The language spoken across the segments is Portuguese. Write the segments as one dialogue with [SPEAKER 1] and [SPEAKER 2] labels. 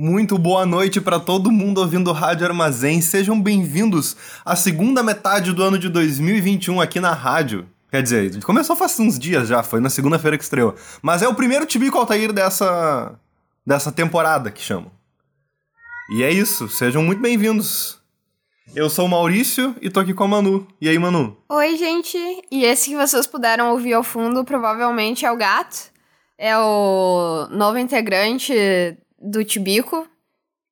[SPEAKER 1] Muito boa noite para todo mundo ouvindo Rádio Armazém. Sejam bem-vindos à segunda metade do ano de 2021 aqui na rádio. Quer dizer, começou faz uns dias já, foi na segunda-feira que estreou. Mas é o primeiro Tibico Altair dessa, dessa temporada que chamam. E é isso, sejam muito bem-vindos. Eu sou o Maurício e tô aqui com a Manu. E aí, Manu?
[SPEAKER 2] Oi, gente. E esse que vocês puderam ouvir ao fundo provavelmente é o Gato. É o novo integrante do Tibico.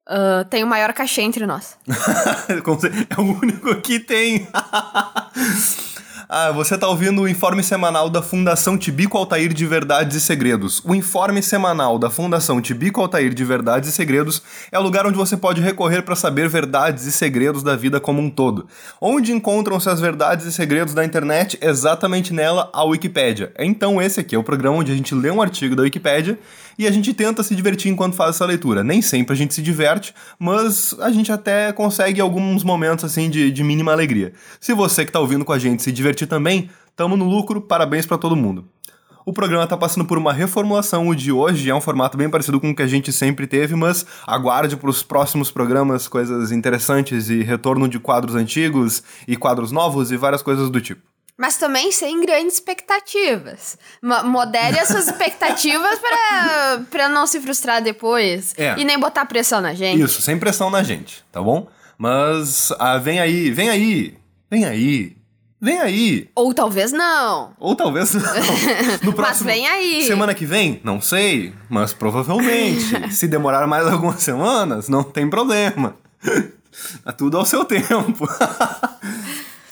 [SPEAKER 2] Uh, tem o maior cachê entre nós.
[SPEAKER 1] é o único que tem. Ah, você tá ouvindo o informe semanal da Fundação Tibico Altair de Verdades e Segredos. O informe semanal da Fundação Tibico Altair de Verdades e Segredos é o lugar onde você pode recorrer para saber verdades e segredos da vida como um todo. Onde encontram-se as verdades e segredos da internet? Exatamente nela, a Wikipédia. Então esse aqui é o programa onde a gente lê um artigo da Wikipédia e a gente tenta se divertir enquanto faz essa leitura. Nem sempre a gente se diverte, mas a gente até consegue alguns momentos assim de, de mínima alegria. Se você que tá ouvindo com a gente se divertir também, tamo no lucro, parabéns para todo mundo. O programa está passando por uma reformulação. O de hoje é um formato bem parecido com o que a gente sempre teve, mas aguarde para os próximos programas coisas interessantes e retorno de quadros antigos e quadros novos e várias coisas do tipo
[SPEAKER 2] mas também sem grandes expectativas. Modere as suas expectativas para não se frustrar depois é. e nem botar pressão na gente.
[SPEAKER 1] Isso, sem pressão na gente, tá bom? Mas ah, vem aí, vem aí, vem aí. Vem aí.
[SPEAKER 2] Ou talvez não.
[SPEAKER 1] Ou talvez não.
[SPEAKER 2] No próximo, mas vem aí.
[SPEAKER 1] Semana que vem? Não sei, mas provavelmente. Se demorar mais algumas semanas, não tem problema. Tá tudo ao seu tempo.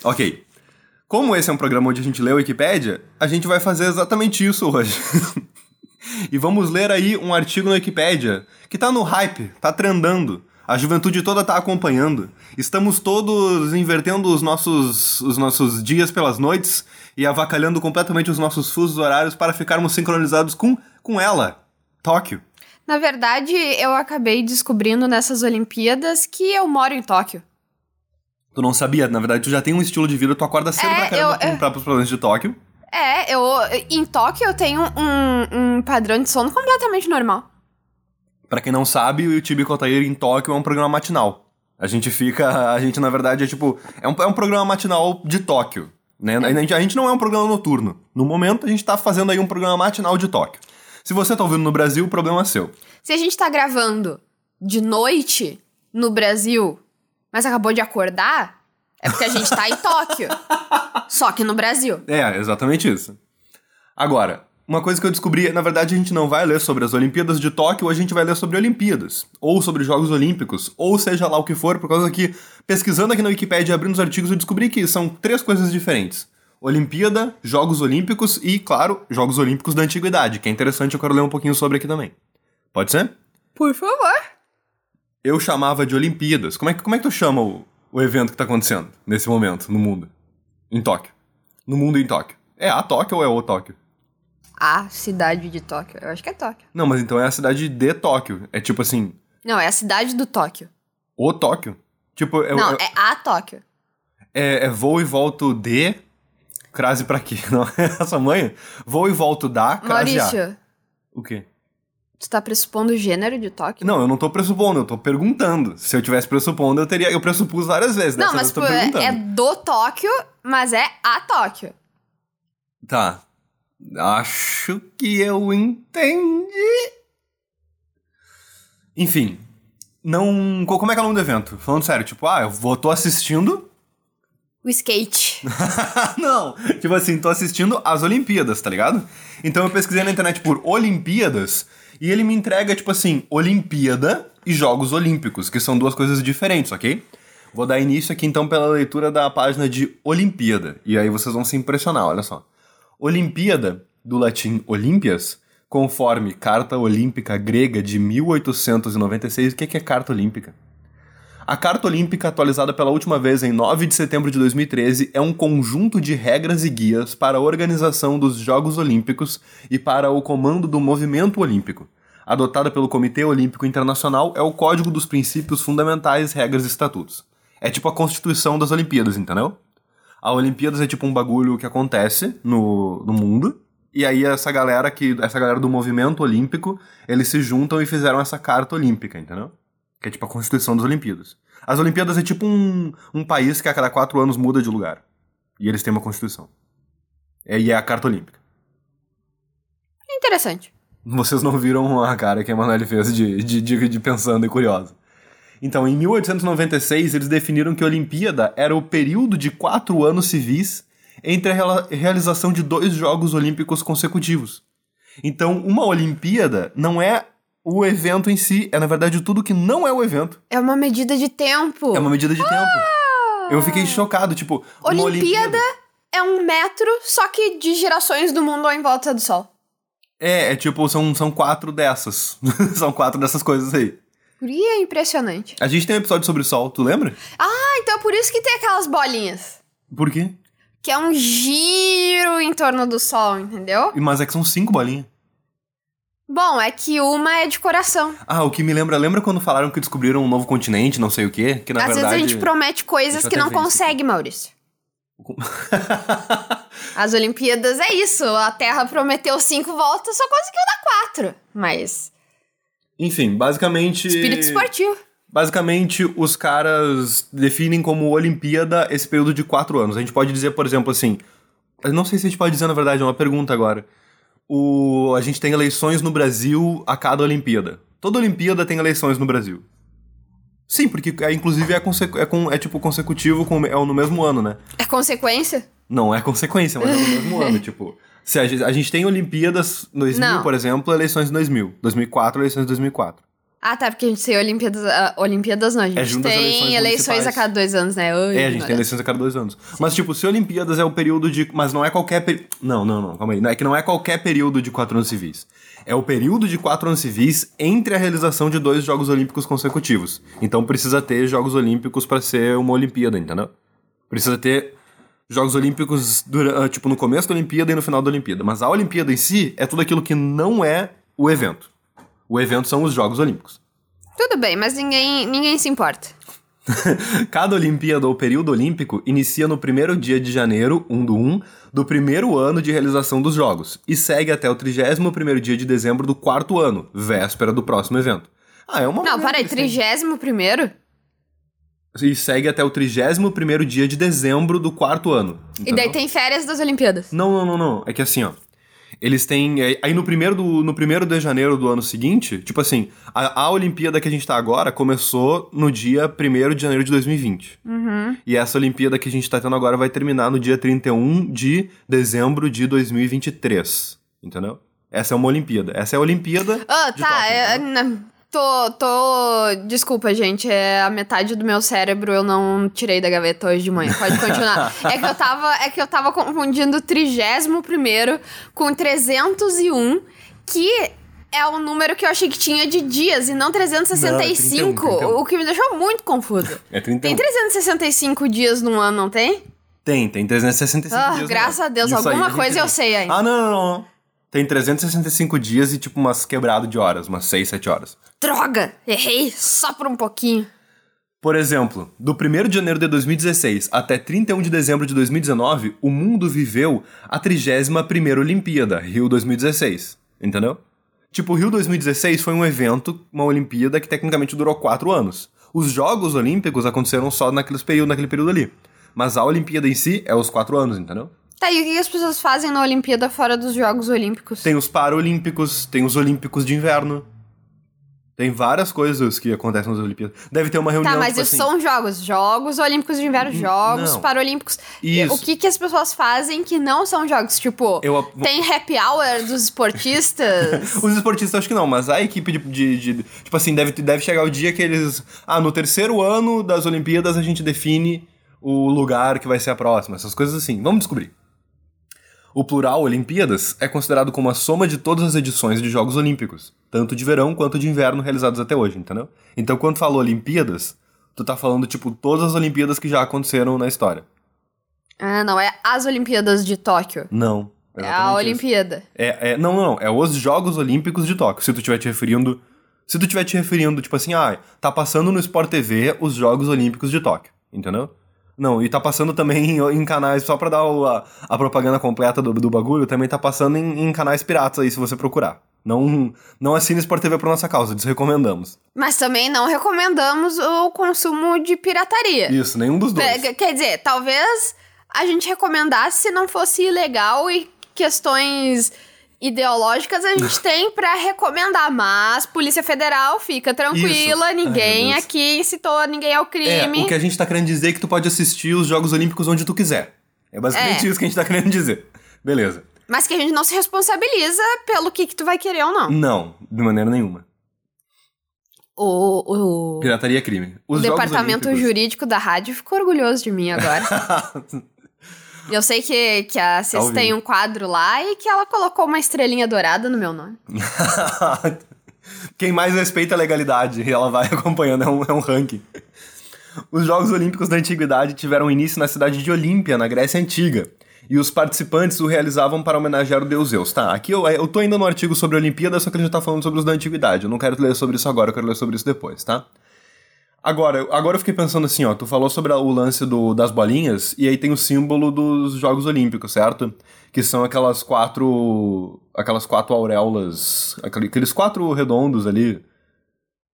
[SPEAKER 1] ok. Como esse é um programa onde a gente lê a Wikipédia, a gente vai fazer exatamente isso hoje. e vamos ler aí um artigo na Wikipédia que tá no hype, tá trendando. A juventude toda tá acompanhando. Estamos todos invertendo os nossos, os nossos dias pelas noites e avacalhando completamente os nossos fusos horários para ficarmos sincronizados com, com ela, Tóquio.
[SPEAKER 2] Na verdade, eu acabei descobrindo nessas Olimpíadas que eu moro em Tóquio.
[SPEAKER 1] Tu não sabia, na verdade, tu já tem um estilo de vida, tu acorda cedo é, pra caramba eu, pra, pros problemas de Tóquio.
[SPEAKER 2] É, eu. Em Tóquio eu tenho um, um padrão de sono completamente normal.
[SPEAKER 1] Pra quem não sabe, o Tibi Kotair em Tóquio é um programa matinal. A gente fica. A gente, na verdade, é tipo. É um, é um programa matinal de Tóquio. Né? A, gente, a gente não é um programa noturno. No momento, a gente tá fazendo aí um programa matinal de Tóquio. Se você tá ouvindo no Brasil, o problema é seu.
[SPEAKER 2] Se a gente tá gravando de noite no Brasil mas acabou de acordar, é porque a gente tá em Tóquio. Só que no Brasil.
[SPEAKER 1] É, exatamente isso. Agora, uma coisa que eu descobri, na verdade a gente não vai ler sobre as Olimpíadas de Tóquio, a gente vai ler sobre Olimpíadas, ou sobre Jogos Olímpicos, ou seja lá o que for, por causa que, pesquisando aqui na Wikipedia e abrindo os artigos, eu descobri que são três coisas diferentes. Olimpíada, Jogos Olímpicos e, claro, Jogos Olímpicos da Antiguidade, que é interessante, eu quero ler um pouquinho sobre aqui também. Pode ser?
[SPEAKER 2] Por favor
[SPEAKER 1] eu chamava de Olimpíadas. Como é que, como é que tu chama o, o evento que tá acontecendo nesse momento no mundo? Em Tóquio. No mundo em Tóquio. É a Tóquio ou é o Tóquio?
[SPEAKER 2] A cidade de Tóquio. Eu acho que é Tóquio.
[SPEAKER 1] Não, mas então é a cidade de Tóquio. É tipo assim.
[SPEAKER 2] Não, é a cidade do Tóquio.
[SPEAKER 1] O Tóquio? Tipo,
[SPEAKER 2] é, Não, é, é a Tóquio.
[SPEAKER 1] É, é voo e volto de. Crase pra quê? Não é essa manha? Voo e volto da crase
[SPEAKER 2] Maurício.
[SPEAKER 1] A. O quê?
[SPEAKER 2] Tu tá pressupondo o gênero de Tóquio?
[SPEAKER 1] Não, eu não tô pressupondo, eu tô perguntando. Se eu tivesse pressupondo, eu teria. Eu pressupus várias vezes.
[SPEAKER 2] Não, mas
[SPEAKER 1] tipo,
[SPEAKER 2] é, é do Tóquio, mas é a Tóquio.
[SPEAKER 1] Tá. Acho que eu entendi. Enfim. Não. Como é que é o nome do evento? Falando sério, tipo, ah, eu vou, tô assistindo.
[SPEAKER 2] O skate.
[SPEAKER 1] não, tipo assim, tô assistindo as Olimpíadas, tá ligado? Então eu pesquisei na internet por Olimpíadas e ele me entrega, tipo assim, Olimpíada e Jogos Olímpicos, que são duas coisas diferentes, ok? Vou dar início aqui então pela leitura da página de Olimpíada, e aí vocês vão se impressionar, olha só. Olimpíada, do latim Olímpias, conforme Carta Olímpica Grega de 1896. O que é Carta Olímpica? A Carta Olímpica, atualizada pela última vez em 9 de setembro de 2013, é um conjunto de regras e guias para a organização dos Jogos Olímpicos e para o comando do movimento olímpico. Adotada pelo Comitê Olímpico Internacional, é o código dos princípios fundamentais, regras e estatutos. É tipo a constituição das Olimpíadas, entendeu? A Olimpíadas é tipo um bagulho que acontece no, no mundo, e aí essa galera que essa galera do movimento olímpico, eles se juntam e fizeram essa carta olímpica, entendeu? Que é tipo a constituição das Olimpíadas. As Olimpíadas é tipo um, um país que a cada quatro anos muda de lugar. E eles têm uma constituição. É, e é a carta olímpica.
[SPEAKER 2] Interessante.
[SPEAKER 1] Vocês não viram a cara que a Emanuele fez de, de, de, de pensando e curiosa. Então, em 1896, eles definiram que a Olimpíada era o período de quatro anos civis entre a realização de dois Jogos Olímpicos consecutivos. Então, uma Olimpíada não é o evento em si, é na verdade tudo que não é o evento.
[SPEAKER 2] É uma medida de tempo.
[SPEAKER 1] É uma medida de tempo. Eu fiquei chocado, tipo, uma
[SPEAKER 2] Olimpíada é um metro, só que de gerações do mundo em volta do Sol.
[SPEAKER 1] É, é tipo, são, são quatro dessas. são quatro dessas coisas aí.
[SPEAKER 2] E é impressionante.
[SPEAKER 1] A gente tem um episódio sobre o Sol, tu lembra?
[SPEAKER 2] Ah, então é por isso que tem aquelas bolinhas.
[SPEAKER 1] Por quê?
[SPEAKER 2] Que é um giro em torno do Sol, entendeu?
[SPEAKER 1] Mas é que são cinco bolinhas.
[SPEAKER 2] Bom, é que uma é de coração.
[SPEAKER 1] Ah, o que me lembra, lembra quando falaram que descobriram um novo continente, não sei o quê? Que na
[SPEAKER 2] Às
[SPEAKER 1] verdade.
[SPEAKER 2] vezes a gente promete coisas que não
[SPEAKER 1] ver isso
[SPEAKER 2] consegue, Maurício. As Olimpíadas é isso. A Terra prometeu cinco voltas, só conseguiu dar quatro. Mas.
[SPEAKER 1] Enfim, basicamente.
[SPEAKER 2] Espírito esportivo.
[SPEAKER 1] Basicamente, os caras definem como Olimpíada esse período de quatro anos. A gente pode dizer, por exemplo, assim. Eu não sei se a gente pode dizer, na verdade, é uma pergunta agora. O, a gente tem eleições no Brasil a cada Olimpíada. Toda Olimpíada tem eleições no Brasil. Sim, porque é, inclusive é, consecu- é, com- é tipo consecutivo com, é no mesmo ano, né?
[SPEAKER 2] É consequência?
[SPEAKER 1] Não é consequência, mas é no mesmo ano, tipo. Se a, gente, a gente tem Olimpíadas 2000,
[SPEAKER 2] Não.
[SPEAKER 1] por exemplo, eleições em 2000. 2004, eleições em 2004.
[SPEAKER 2] Ah, tá, porque a gente tem Olimpíadas. ah, Olimpíadas não, a gente
[SPEAKER 1] É
[SPEAKER 2] tem
[SPEAKER 1] eleições
[SPEAKER 2] eleições, a cada dois anos, né? Oi,
[SPEAKER 1] É, a gente tem eleições a cada dois anos. Mas, tipo, se Olimpíadas é o período de. Mas não é qualquer. Peri... Não, não, não, calma aí. Não é que não é qualquer período de quatro anos civis. É o período de quatro anos civis entre a realização de dois Jogos Olímpicos consecutivos. Então precisa ter Jogos Olímpicos pra ser uma Olimpíada, entendeu? Precisa ter Jogos Olímpicos, dura- ah, tipo, no começo da Olimpíada e no final da Olimpíada. Mas a Olimpíada em si é tudo aquilo que não é o evento. O evento são os Jogos Olímpicos.
[SPEAKER 2] Tudo bem, mas ninguém, ninguém se importa.
[SPEAKER 1] Cada Olimpíada ou período olímpico inicia no primeiro dia de janeiro, 1 do 1, do primeiro ano de realização dos Jogos e segue até o 31º dia de dezembro do quarto ano, véspera do próximo evento. Ah, é uma...
[SPEAKER 2] Não, para aí,
[SPEAKER 1] eles têm-
[SPEAKER 2] trigésimo primeiro?
[SPEAKER 1] E segue até o 31º dia de dezembro do quarto ano.
[SPEAKER 2] E daí
[SPEAKER 1] entendeu?
[SPEAKER 2] tem férias das Olimpíadas.
[SPEAKER 1] Não, não, não, não. É que assim, ó. Eles têm. é, Aí no primeiro, do, no primeiro de janeiro do ano seguinte, tipo assim, a, a Olimpíada que a gente tá agora começou no dia 1 de janeiro de 2020.
[SPEAKER 2] Uhum.
[SPEAKER 1] E essa Olimpíada que a gente tá tendo agora vai terminar no dia 31 de dezembro de 2023. Entendeu? Essa é uma Olimpíada. Essa é a Olimpíada.
[SPEAKER 2] Ah,
[SPEAKER 1] de
[SPEAKER 2] tá.
[SPEAKER 1] Tóquio,
[SPEAKER 2] é, na- tô, tô. Desculpa, gente. É a metade do meu cérebro eu não tirei da gaveta hoje de manhã. Pode continuar. é, que eu tava, é que eu tava confundindo o trigésimo primeiro com 301, que é o número que eu achei que tinha de dias e não 365.
[SPEAKER 1] Não, 31, 31.
[SPEAKER 2] O que me deixou muito confuso.
[SPEAKER 1] É 31.
[SPEAKER 2] Tem 365 dias num ano, não tem?
[SPEAKER 1] Tem, tem 365
[SPEAKER 2] Ah,
[SPEAKER 1] dias. no
[SPEAKER 2] graças a Deus,
[SPEAKER 1] Isso
[SPEAKER 2] alguma coisa eu sei ainda.
[SPEAKER 1] Ah, não, não, não. Tem 365 dias e tipo umas quebrado de horas, umas 6, 7 horas.
[SPEAKER 2] Droga! Errei só por um pouquinho.
[SPEAKER 1] Por exemplo, do 1 de janeiro de 2016 até 31 de dezembro de 2019, o mundo viveu a 31ª Olimpíada, Rio 2016. Entendeu? Tipo, o Rio 2016 foi um evento, uma Olimpíada que tecnicamente durou 4 anos. Os Jogos Olímpicos aconteceram só naqueles período, naquele período ali. Mas a Olimpíada em si é os 4 anos, entendeu?
[SPEAKER 2] Tá, e o que as pessoas fazem na Olimpíada fora dos Jogos Olímpicos?
[SPEAKER 1] Tem os Paralímpicos, tem os Olímpicos de Inverno. Tem várias coisas que acontecem nas Olimpíadas. Deve ter uma reunião,
[SPEAKER 2] Tá, mas
[SPEAKER 1] tipo
[SPEAKER 2] isso
[SPEAKER 1] assim...
[SPEAKER 2] são jogos. Jogos Olímpicos de Inverno, Jogos
[SPEAKER 1] não.
[SPEAKER 2] Paralímpicos.
[SPEAKER 1] Isso.
[SPEAKER 2] O que, que as pessoas fazem que não são jogos? Tipo,
[SPEAKER 1] Eu-
[SPEAKER 2] tem happy hour dos esportistas?
[SPEAKER 1] Os esportistas acho que não, mas a equipe de, de- de- Tipo assim, deve, deve chegar o dia que eles. Ah, no terceiro ano das Olimpíadas a gente define o lugar que vai ser a próxima, essas coisas assim. Vamos descobrir. O plural Olimpíadas é considerado como a soma de todas as edições de Jogos Olímpicos, tanto de verão quanto de inverno realizados até hoje, entendeu? Então, quando falou Olimpíadas, Tu tá falando, tipo, todas as Olimpíadas que já aconteceram na história.
[SPEAKER 2] Ah, não, é as Olimpíadas de Tóquio.
[SPEAKER 1] Não.
[SPEAKER 2] É a
[SPEAKER 1] isso.
[SPEAKER 2] Olimpíada.
[SPEAKER 1] É, é, não, não, é os Jogos Olímpicos de Tóquio. Se tu estiver te referindo. Se tu estiver te referindo, tipo assim, ah, tá passando no Sport TV os Jogos Olímpicos de Tóquio, entendeu? Não, e tá passando também em, em canais, só pra dar o- a, a propaganda completa do, do bagulho, também tá passando em, em canais piratas aí, se você procurar. Não, não assine Sport TV por nossa causa, desrecomendamos.
[SPEAKER 2] Mas também não recomendamos o consumo de pirataria.
[SPEAKER 1] Isso, nenhum dos dois.
[SPEAKER 2] É, Quer dizer, talvez a gente recomendasse se não fosse ilegal e questões ideológicas a gente tem pra recomendar, mas Polícia Federal fica tranquila,
[SPEAKER 1] Isso.
[SPEAKER 2] ninguém
[SPEAKER 1] Ai,
[SPEAKER 2] aqui incitou ninguém ao
[SPEAKER 1] É,
[SPEAKER 2] crime.
[SPEAKER 1] o que a gente tá querendo dizer é que tu pode assistir os Jogos Olímpicos onde tu quiser. É basicamente
[SPEAKER 2] É.
[SPEAKER 1] isso que a gente tá querendo dizer. Beleza.
[SPEAKER 2] Mas que a gente não se responsabiliza pelo que, que tu vai querer ou não.
[SPEAKER 1] Não, de maneira nenhuma.
[SPEAKER 2] O, o,
[SPEAKER 1] Pirataria é crime.
[SPEAKER 2] o
[SPEAKER 1] Os Jogos
[SPEAKER 2] departamento jurídico da rádio ficou orgulhoso de mim agora. Eu sei que, que a Cis
[SPEAKER 1] ouvindo.
[SPEAKER 2] tem um quadro lá e que ela colocou uma estrelinha dourada no meu nome.
[SPEAKER 1] Quem mais respeita a legalidade e ela vai acompanhando, é um, é um ranking. Os Jogos Olímpicos da Antiguidade tiveram início na cidade de Olímpia, na Grécia Antiga. E os participantes o realizavam para homenagear o deus Zeus. Tá, aqui eu, eu tô ainda no artigo sobre a Olimpíada, só que ele já tá falando sobre os da Antiguidade. Eu não quero ler sobre isso agora, eu quero ler sobre isso depois, tá? Agora, agora eu fiquei pensando assim, ó, tu falou sobre o lance do, das bolinhas, e aí tem o símbolo dos Jogos Olímpicos, certo? Que são aquelas quatro. aquelas quatro auréolas. aquele- Aqueles quatro redondos ali.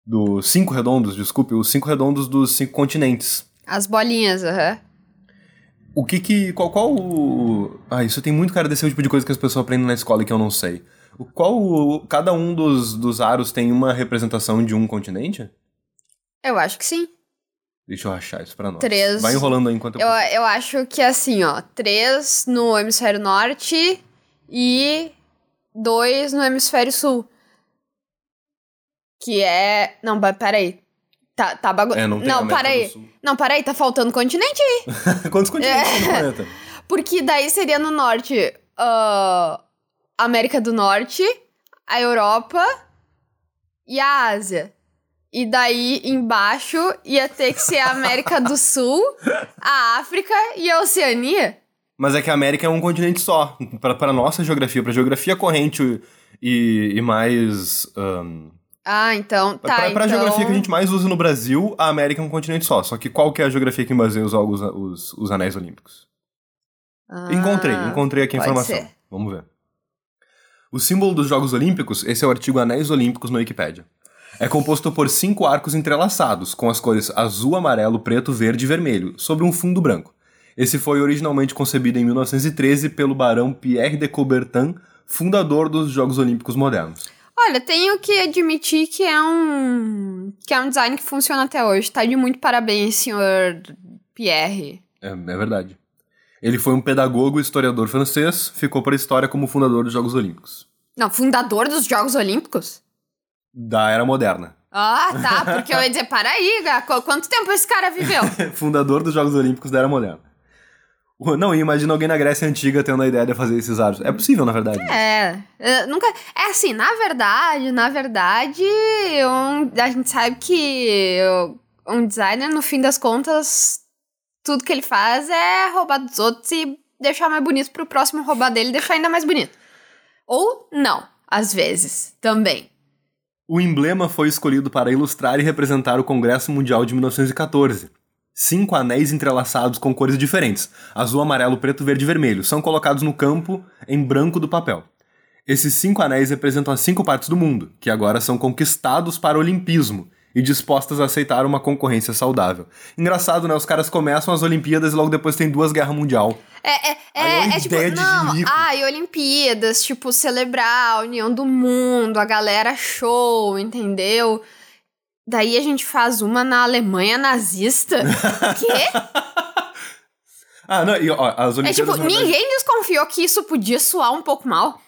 [SPEAKER 1] Dos cinco redondos, desculpe, os cinco redondos dos cinco continentes.
[SPEAKER 2] As bolinhas, aham.
[SPEAKER 1] O que que. Qual, qual o. Ah, isso tem muito cara desse tipo de coisa que as pessoas aprendem na escola que eu não sei. O- Qual. o- Cada um dos, dos aros tem uma representação de um continente?
[SPEAKER 2] Eu acho que sim.
[SPEAKER 1] Deixa eu achar isso pra nós.
[SPEAKER 2] Três.
[SPEAKER 1] Vai enrolando aí enquanto eu.
[SPEAKER 2] Eu, eu acho que é assim, ó. Três no hemisfério norte e dois no hemisfério sul. Que é. Não, peraí. Tá, tá bagu...
[SPEAKER 1] É, não tem
[SPEAKER 2] Não, peraí. Não, peraí, tá faltando continente aí.
[SPEAKER 1] Quantos continentes tem no planeta?
[SPEAKER 2] Porque daí seria no norte ah, América do Norte, a Europa e a Ásia. E daí embaixo ia ter que ser a América do Sul, a África e a Oceania.
[SPEAKER 1] Mas é que a América é um continente só. Pra, pra nossa geografia, pra geografia corrente e, e mais. ahn,
[SPEAKER 2] Ah, então tá.
[SPEAKER 1] pra, pra
[SPEAKER 2] então...
[SPEAKER 1] geografia que a gente mais usa no Brasil, a América é um continente só. Só que qual que é a geografia que baseia os, os, os, os anéis olímpicos?
[SPEAKER 2] Ah,
[SPEAKER 1] Encontrei, encontrei aqui a informação.
[SPEAKER 2] ser.
[SPEAKER 1] Vamos ver. O símbolo dos Jogos Olímpicos, esse é o artigo Anéis Olímpicos no Wikipedia. É composto por cinco arcos entrelaçados, com as cores azul, amarelo, preto, verde e vermelho, sobre um fundo branco. Esse foi originalmente concebido em 1913 pelo barão Pierre de Coubertin, fundador dos Jogos Olímpicos modernos.
[SPEAKER 2] Olha, tenho que admitir que é um que é um design que funciona até hoje. Tá de muito parabéns, senhor Pierre.
[SPEAKER 1] É, é verdade. Ele foi um pedagogo e historiador francês, ficou para a história como fundador dos Jogos Olímpicos.
[SPEAKER 2] Não, fundador dos Jogos Olímpicos?
[SPEAKER 1] Da Era Moderna.
[SPEAKER 2] Ah, tá, porque eu ia dizer, para aí, quanto tempo esse cara viveu?
[SPEAKER 1] fundador dos Jogos Olímpicos da Era Moderna. Não, imagina alguém na Grécia Antiga tendo a ideia de fazer esses aros. É possível, na verdade.
[SPEAKER 2] É, é, nunca. É assim, na verdade, na verdade, um- a gente sabe que um designer, no fim das contas, tudo que ele faz é roubar dos outros e deixar mais bonito pro próximo roubar dele e deixar ainda mais bonito. Ou não, às vezes, também.
[SPEAKER 1] O emblema foi escolhido para ilustrar e representar o Congresso Mundial de 1914. Cinco anéis entrelaçados com cores diferentes: azul, amarelo, preto, verde e vermelho. São colocados no campo em branco do papel. Esses cinco anéis representam as cinco partes do mundo, que agora são conquistados para o olimpismo e dispostas a aceitar uma concorrência saudável. Engraçado, né? Os caras começam as Olimpíadas e logo depois tem duas guerras mundial.
[SPEAKER 2] É, é,
[SPEAKER 1] é
[SPEAKER 2] é, é tipo, não, ai, Olimpíadas, tipo, celebrar a união do mundo, a galera show, entendeu? Daí a gente faz uma na Alemanha nazista. Quê?
[SPEAKER 1] Ah, não, e ó, as
[SPEAKER 2] É
[SPEAKER 1] Olimpíadas.
[SPEAKER 2] tipo,
[SPEAKER 1] na verdade-
[SPEAKER 2] ninguém desconfiou que isso podia soar um pouco mal.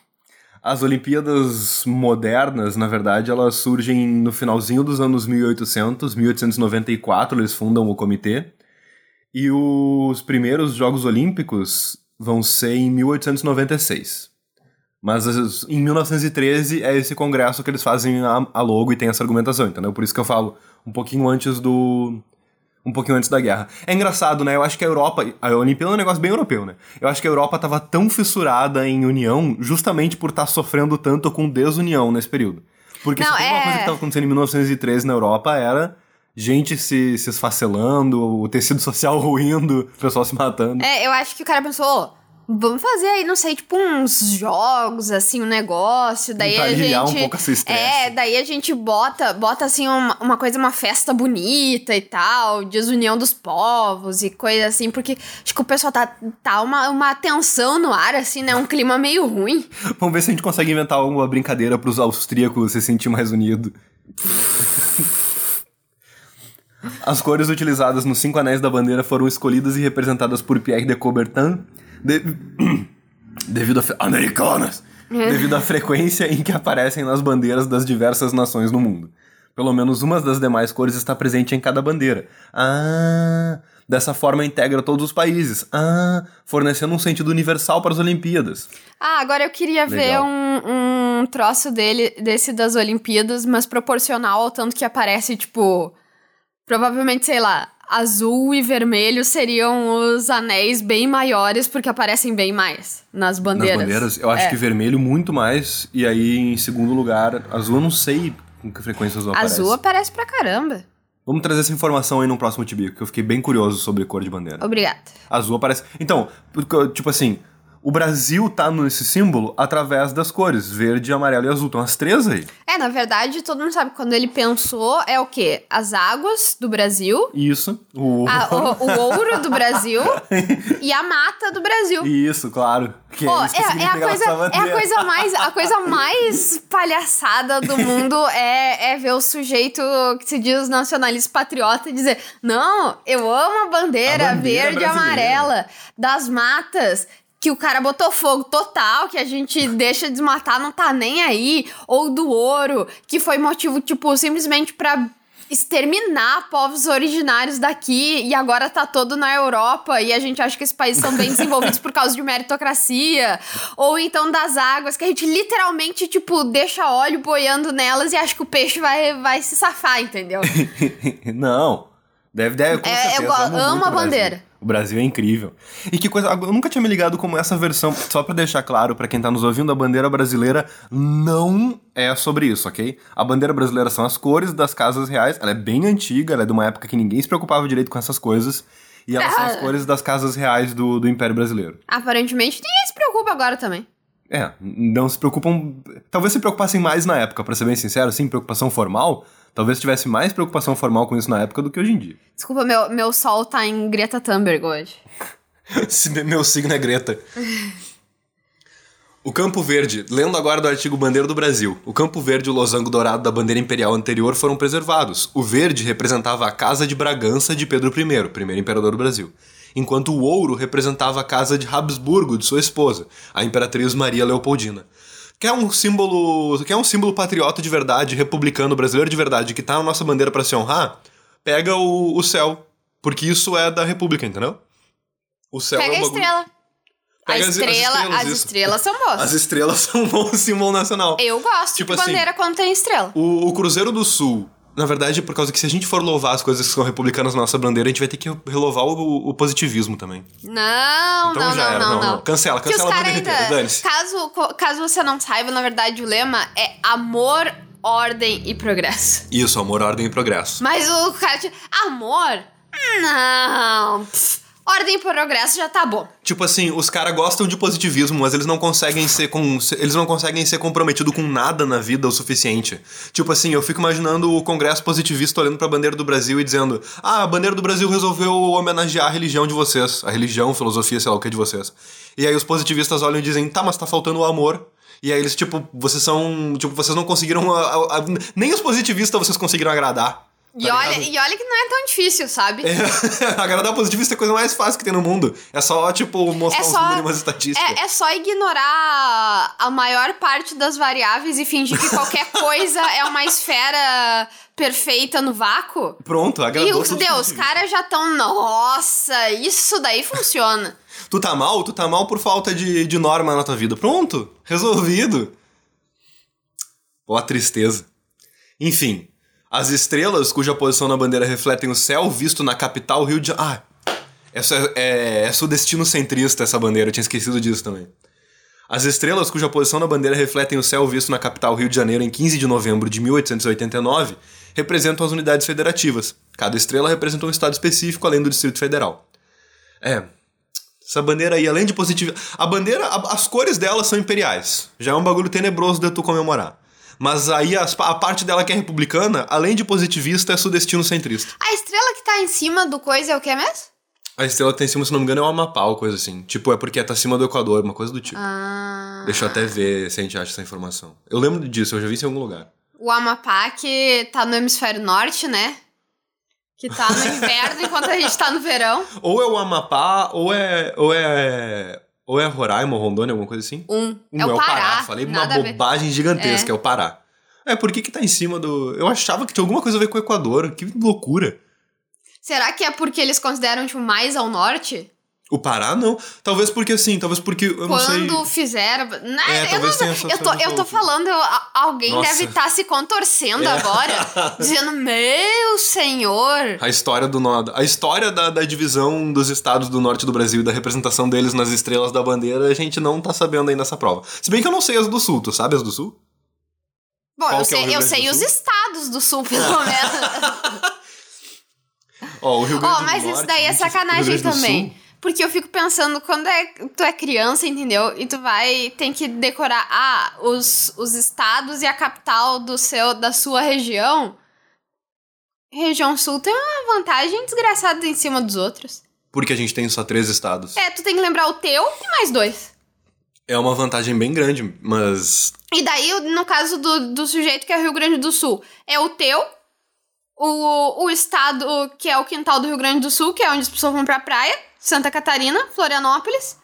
[SPEAKER 1] As Olimpíadas modernas, na verdade, elas surgem no finalzinho dos anos 1800, 1894, eles fundam o comitê. E os primeiros Jogos Olímpicos vão ser em 1896. Mas as- em 1913 é esse congresso que eles fazem a logo e tem essa argumentação, entendeu? Por isso que eu falo um pouquinho antes do, Um pouquinho antes da guerra. É engraçado, né? Eu acho que a Europa. A Olimpíada é um negócio bem europeu, né? Eu acho que a Europa tava tão fissurada em união justamente por estar sofrendo tanto com desunião nesse período. Porque
[SPEAKER 2] Não,
[SPEAKER 1] se uma
[SPEAKER 2] é-
[SPEAKER 1] coisa que tava acontecendo em 1913 na Europa era gente se, se esfacelando, o tecido social ruindo, o pessoal se matando.
[SPEAKER 2] É, eu acho que o cara pensou, "Ô, vamos fazer aí, não sei, tipo uns jogos, assim, um negócio, daí
[SPEAKER 1] Tentar
[SPEAKER 2] a
[SPEAKER 1] aliviar um
[SPEAKER 2] gente...
[SPEAKER 1] pouco esse estresse.
[SPEAKER 2] É, daí a gente bota, bota assim, uma, uma coisa, uma festa bonita e tal, desunião dos povos e coisa assim, porque acho que o pessoal tá, tá uma, uma tensão no ar, assim, né, um clima meio ruim.
[SPEAKER 1] Vamos ver se a gente consegue inventar alguma brincadeira pros austríacos se sentir mais unidos. As cores utilizadas nos cinco anéis da bandeira foram escolhidas e representadas por Pierre de Coubertin de- devido a... Americanas! devido à frequência em que aparecem nas bandeiras das diversas nações no mundo. Pelo menos uma das demais cores está presente em cada bandeira. Ah... Dessa forma integra todos os países. Ah... Fornecendo um sentido universal para as Olimpíadas.
[SPEAKER 2] Ah, agora eu queria ver
[SPEAKER 1] Legal.
[SPEAKER 2] um, um troço dele, desse das Olimpíadas, mas proporcional ao tanto que aparece, tipo. Provavelmente, sei lá, azul e vermelho seriam os anéis bem maiores, porque aparecem bem mais nas bandeiras.
[SPEAKER 1] Nas bandeiras, eu acho
[SPEAKER 2] É.
[SPEAKER 1] que vermelho muito mais. E aí, em segundo lugar, azul eu não sei com que frequência azul aparece.
[SPEAKER 2] Azul aparece pra caramba.
[SPEAKER 1] Vamos trazer essa informação aí no próximo Tibico, que eu fiquei bem curioso sobre cor de bandeira.
[SPEAKER 2] Obrigada.
[SPEAKER 1] Azul aparece. Então, tipo assim, o Brasil tá nesse símbolo através das cores, verde, amarelo e azul. Estão as três aí.
[SPEAKER 2] É, na verdade, todo mundo sabe que quando ele pensou é o quê? As águas do Brasil,
[SPEAKER 1] Isso. O...
[SPEAKER 2] a- o, o ouro do Brasil e a mata do Brasil.
[SPEAKER 1] Isso, claro. Que
[SPEAKER 2] Pô,
[SPEAKER 1] que
[SPEAKER 2] é, é, a coisa, é a coisa mais a coisa mais palhaçada do mundo é, é ver o sujeito que se diz nacionalista patriota e dizer: Não, eu amo a bandeira,
[SPEAKER 1] A bandeira
[SPEAKER 2] verde e
[SPEAKER 1] brasileira."
[SPEAKER 2] amarela das matas. Que o cara botou fogo total, que a gente deixa desmatar, não tá nem aí. Ou do ouro, que foi motivo, tipo, simplesmente pra exterminar povos originários daqui e agora tá todo na Europa e a gente acha que esses países são bem desenvolvidos por causa de meritocracia. Ou então das águas, que a gente literalmente, tipo, deixa óleo boiando nelas e acha que o peixe vai, vai se safar, entendeu?
[SPEAKER 1] Não. Deve, deve, com
[SPEAKER 2] É, eu
[SPEAKER 1] certeza.
[SPEAKER 2] go-
[SPEAKER 1] amo
[SPEAKER 2] amo a
[SPEAKER 1] o Brasil. O Brasil é incrível. E que coisa. Eu nunca tinha me ligado como essa versão. Só pra deixar claro pra quem tá nos ouvindo, a bandeira brasileira não é sobre isso, ok? A bandeira brasileira são as cores das casas reais. Ela é bem antiga, ela é de uma época que ninguém se preocupava direito com essas coisas. E elas são as cores das casas reais do, do Império Brasileiro.
[SPEAKER 2] Aparentemente, ninguém se preocupa agora também.
[SPEAKER 1] É, não se preocupam. Talvez se preocupassem mais na época, pra ser bem sincero, assim, preocupação formal. Talvez tivesse mais preocupação formal com isso na época do que hoje em dia.
[SPEAKER 2] Desculpa, meu, meu sol tá em Greta Thunberg hoje.
[SPEAKER 1] Meu signo é Greta. O Campo Verde, lendo agora do artigo Bandeira do Brasil, o Campo Verde e o losango dourado da bandeira imperial anterior foram preservados. O verde representava a Casa de Bragança de Pedro I, primeiro imperador do Brasil, enquanto o ouro representava a Casa de Habsburgo de sua esposa, a imperatriz Maria Leopoldina. Quer um símbolo, quer um símbolo patriota de verdade, republicano brasileiro de verdade, que tá na nossa bandeira pra se honrar? Pega o, o céu, porque isso é da República, entendeu? O céu
[SPEAKER 2] Pega
[SPEAKER 1] é
[SPEAKER 2] a
[SPEAKER 1] um bagulho-
[SPEAKER 2] estrela. A
[SPEAKER 1] Pega as- as
[SPEAKER 2] estrela, as,
[SPEAKER 1] estrelas, isso.
[SPEAKER 2] estrelas são boas.
[SPEAKER 1] As estrelas são um bom símbolo nacional.
[SPEAKER 2] Eu gosto
[SPEAKER 1] Tipo
[SPEAKER 2] de
[SPEAKER 1] assim,
[SPEAKER 2] bandeira quando tem estrela.
[SPEAKER 1] O, o Cruzeiro do Sul, na verdade, por causa que se a gente for louvar as coisas que são republicanas na nossa bandeira, a gente vai ter que relouvar o, o positivismo também.
[SPEAKER 2] Não,
[SPEAKER 1] Então
[SPEAKER 2] não,
[SPEAKER 1] já
[SPEAKER 2] não,
[SPEAKER 1] era,
[SPEAKER 2] não,
[SPEAKER 1] não,
[SPEAKER 2] não.
[SPEAKER 1] Cancela, cancela a bandeira
[SPEAKER 2] ainda.
[SPEAKER 1] inteira.
[SPEAKER 2] Caso, caso você não saiba, na verdade, o lema é amor, ordem e progresso.
[SPEAKER 1] Isso, amor, ordem e progresso.
[SPEAKER 2] Mas o cara. Amor? Não. Pff, ordem e progresso já tá bom.
[SPEAKER 1] Tipo assim, os caras gostam de positivismo, mas eles não conseguem ser com, eles não conseguem ser comprometidos com nada na vida o suficiente. Tipo assim, eu fico imaginando o Congresso positivista olhando pra bandeira do Brasil e dizendo: "Ah, a bandeira do Brasil resolveu homenagear a religião de vocês, a religião, filosofia, sei lá o que de vocês". E aí os positivistas olham e dizem: "Tá, mas tá faltando o amor". E aí eles tipo, vocês são, tipo, vocês não conseguiram a- a- a- nem os positivistas vocês conseguiram agradar.
[SPEAKER 2] E,
[SPEAKER 1] tá
[SPEAKER 2] olha,
[SPEAKER 1] ligado?
[SPEAKER 2] e olha que não é tão difícil, sabe?
[SPEAKER 1] É, agradar positivista é a coisa mais fácil que tem no mundo. É só, tipo, mostrar
[SPEAKER 2] É
[SPEAKER 1] uns
[SPEAKER 2] só-
[SPEAKER 1] números e umas estatísticas.
[SPEAKER 2] É, é só ignorar a maior parte das variáveis e fingir que qualquer coisa é uma esfera perfeita no vácuo.
[SPEAKER 1] Pronto, agradou
[SPEAKER 2] E Deus, os caras já estão. Nossa, isso daí funciona.
[SPEAKER 1] Tu tá mal? Tu tá mal por falta de, de norma na tua vida. Pronto, resolvido. Pô, a tristeza. Enfim, As estrelas cuja posição na bandeira refletem o céu visto na capital Rio de Janeiro. Ah, essa é, é, é sudestino centrista essa bandeira, eu tinha esquecido disso também. As estrelas cuja posição na bandeira refletem o céu visto na capital Rio de Janeiro em 15 de novembro de 1889 representam as unidades federativas. Cada estrela representa um estado específico além do Distrito Federal. É. Essa bandeira aí, além de positiva. A bandeira, a- as cores dela são imperiais. Já é um bagulho tenebroso de tu comemorar. Mas aí as- a parte dela que é republicana, além de positivista, é sudestino centrista.
[SPEAKER 2] A estrela que tá em cima do coisa é o que mesmo?
[SPEAKER 1] A estrela que tem em cima, se não me engano, é o Amapá ou coisa assim. Tipo, é porque tá acima do Equador, uma coisa do tipo.
[SPEAKER 2] Ah.
[SPEAKER 1] Deixa eu até ver se a gente acha essa informação. Eu lembro disso, eu já vi isso em algum lugar.
[SPEAKER 2] O Amapá que tá no hemisfério norte, né? Que tá no inverno enquanto a gente tá no verão.
[SPEAKER 1] Ou é o Amapá, ou é. Ou é. Ou é Roraima, ou Rondônia, alguma coisa assim?
[SPEAKER 2] Um.
[SPEAKER 1] Um
[SPEAKER 2] é o Pará.
[SPEAKER 1] Falei uma
[SPEAKER 2] nada a ver.
[SPEAKER 1] bobagem gigantesca,
[SPEAKER 2] É.
[SPEAKER 1] é. o Pará. É, por que que tá em cima do. Eu achava que tinha alguma coisa a ver com o Equador. Que loucura.
[SPEAKER 2] Será que é porque eles consideram, tipo, mais ao norte?
[SPEAKER 1] O Pará, não. Talvez porque assim, talvez porque. Eu não sei.
[SPEAKER 2] Quando fizeram. Né,
[SPEAKER 1] É,
[SPEAKER 2] eu,
[SPEAKER 1] talvez
[SPEAKER 2] não, eu, tô, eu tô falando, eu- alguém
[SPEAKER 1] Nossa.
[SPEAKER 2] deve estar se contorcendo
[SPEAKER 1] É.
[SPEAKER 2] agora, dizendo: Meu senhor!
[SPEAKER 1] A história do A história da, da divisão dos estados do norte do Brasil e da representação deles nas estrelas da bandeira, a gente não tá sabendo aí nessa prova. Se bem que eu não sei as do sul, tu sabe as do sul?
[SPEAKER 2] Bom,
[SPEAKER 1] Qual
[SPEAKER 2] eu
[SPEAKER 1] é
[SPEAKER 2] sei,
[SPEAKER 1] Rio
[SPEAKER 2] eu sei os estados do sul, pelo menos.
[SPEAKER 1] Ó, o Rio Grande
[SPEAKER 2] Ó,
[SPEAKER 1] do
[SPEAKER 2] mas
[SPEAKER 1] Norte,
[SPEAKER 2] isso daí é
[SPEAKER 1] 25, Rio
[SPEAKER 2] sacanagem também.
[SPEAKER 1] Sul.
[SPEAKER 2] Porque eu fico pensando, quando é, tu é criança, entendeu? E tu vai, tem que decorar, ah, os, os estados e a capital do seu, da sua região. Região sul tem uma vantagem desgraçada em cima dos outros.
[SPEAKER 1] Porque a gente tem só três estados.
[SPEAKER 2] É, tu tem que lembrar o teu e mais dois.
[SPEAKER 1] É uma vantagem bem grande, mas.
[SPEAKER 2] E daí, no caso do, do sujeito que é Rio Grande do Sul, é o teu, o, o estado que é o quintal do Rio Grande do Sul, que é onde as pessoas vão pra praia, Santa Catarina, Florianópolis,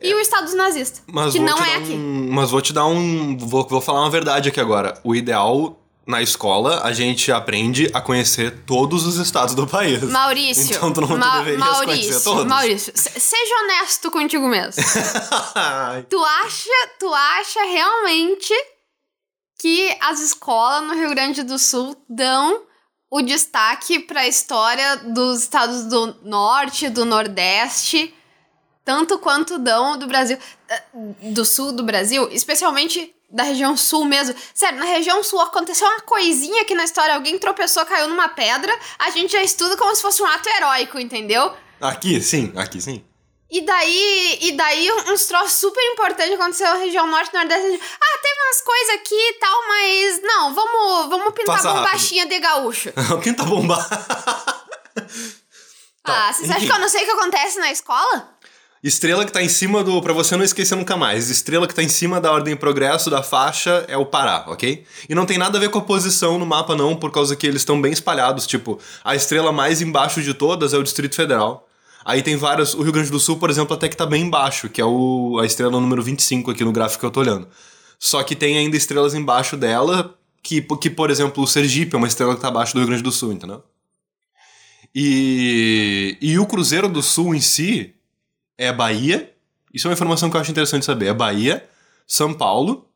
[SPEAKER 2] e o estado dos nazistas,
[SPEAKER 1] Mas
[SPEAKER 2] que não é
[SPEAKER 1] dar
[SPEAKER 2] aqui.
[SPEAKER 1] um- mas vou te dar um. Vou, vou falar uma verdade aqui agora. O ideal na escola, a gente aprende a conhecer todos os estados do país.
[SPEAKER 2] Maurício,
[SPEAKER 1] Então tu não
[SPEAKER 2] Ma-
[SPEAKER 1] deverias conhecer
[SPEAKER 2] Maurício,
[SPEAKER 1] todos.
[SPEAKER 2] Maurício, se- seja honesto contigo mesmo. Tu acha, tu acha realmente que as escolas no Rio Grande do Sul dão o destaque para a história dos estados do Norte, do Nordeste, tanto quanto dão do Brasil, eh, do Sul do Brasil, especialmente da região Sul mesmo. Sério, na região Sul aconteceu uma coisinha aqui na história, alguém tropeçou, caiu numa pedra, a gente já estuda como se fosse um ato heróico, entendeu?
[SPEAKER 1] aqui, sim, aqui sim.
[SPEAKER 2] E daí, e daí uns troços super importantes aconteceram na região norte e nordeste. Ah, teve umas coisas aqui e tal, mas não, vamos, vamos pintar
[SPEAKER 1] Passa rápido.
[SPEAKER 2] bombachinha de gaúcho.
[SPEAKER 1] Quem tá bombado? Tá,
[SPEAKER 2] ah, vocês acham que eu não sei o que acontece na escola?
[SPEAKER 1] Estrela que tá em cima do. Pra você não esquecer nunca mais. Estrela que tá em cima da ordem progresso da faixa é o Pará, ok? E não tem nada a ver com a posição no mapa, não, por causa que eles estão bem espalhados. Tipo, a estrela mais embaixo de todas é o Distrito Federal. Aí tem várias. O Rio Grande do Sul, por exemplo, até que tá bem embaixo, que é o, a estrela número 25 aqui no gráfico que eu tô olhando. Só que tem ainda estrelas embaixo dela, que, que por exemplo, o Sergipe é uma estrela que tá abaixo do Rio Grande do Sul, entendeu? E, e o Cruzeiro do Sul em si é Bahia. Isso é uma informação que eu acho interessante saber. É Bahia, São Paulo,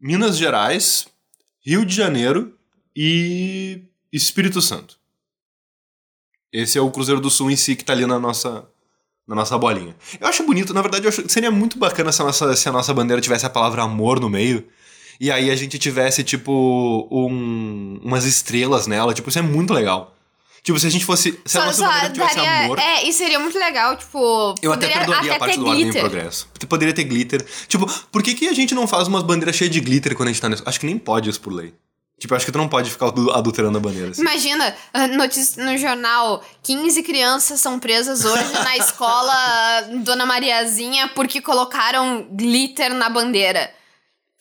[SPEAKER 1] Minas Gerais, Rio de Janeiro e Espírito Santo. Esse é o Cruzeiro do Sul em si que tá ali na nossa, na nossa bolinha. Eu acho bonito, na verdade, eu acho, seria muito bacana se a, nossa, se a nossa bandeira tivesse a palavra amor no meio. E aí a gente tivesse, tipo, um, umas estrelas nela. Tipo, isso é muito legal. Tipo, se a gente fosse. Se a nossa bandeira tivesse amor.
[SPEAKER 2] É, e seria muito legal, tipo.
[SPEAKER 1] Eu até
[SPEAKER 2] poderia
[SPEAKER 1] perdoaria a
[SPEAKER 2] até
[SPEAKER 1] parte
[SPEAKER 2] ter
[SPEAKER 1] do Ordem e
[SPEAKER 2] glitter.
[SPEAKER 1] Progresso. Poderia ter glitter. Tipo, por que, que a gente não faz umas bandeiras cheias de glitter quando a gente tá nessa... Acho que nem pode isso por lei. Tipo, acho que tu não pode ficar adu- adulterando a bandeira. Assim.
[SPEAKER 2] Imagina, ah, notícia no jornal: 15 crianças são presas hoje na escola Dona Mariazinha porque colocaram glitter na bandeira.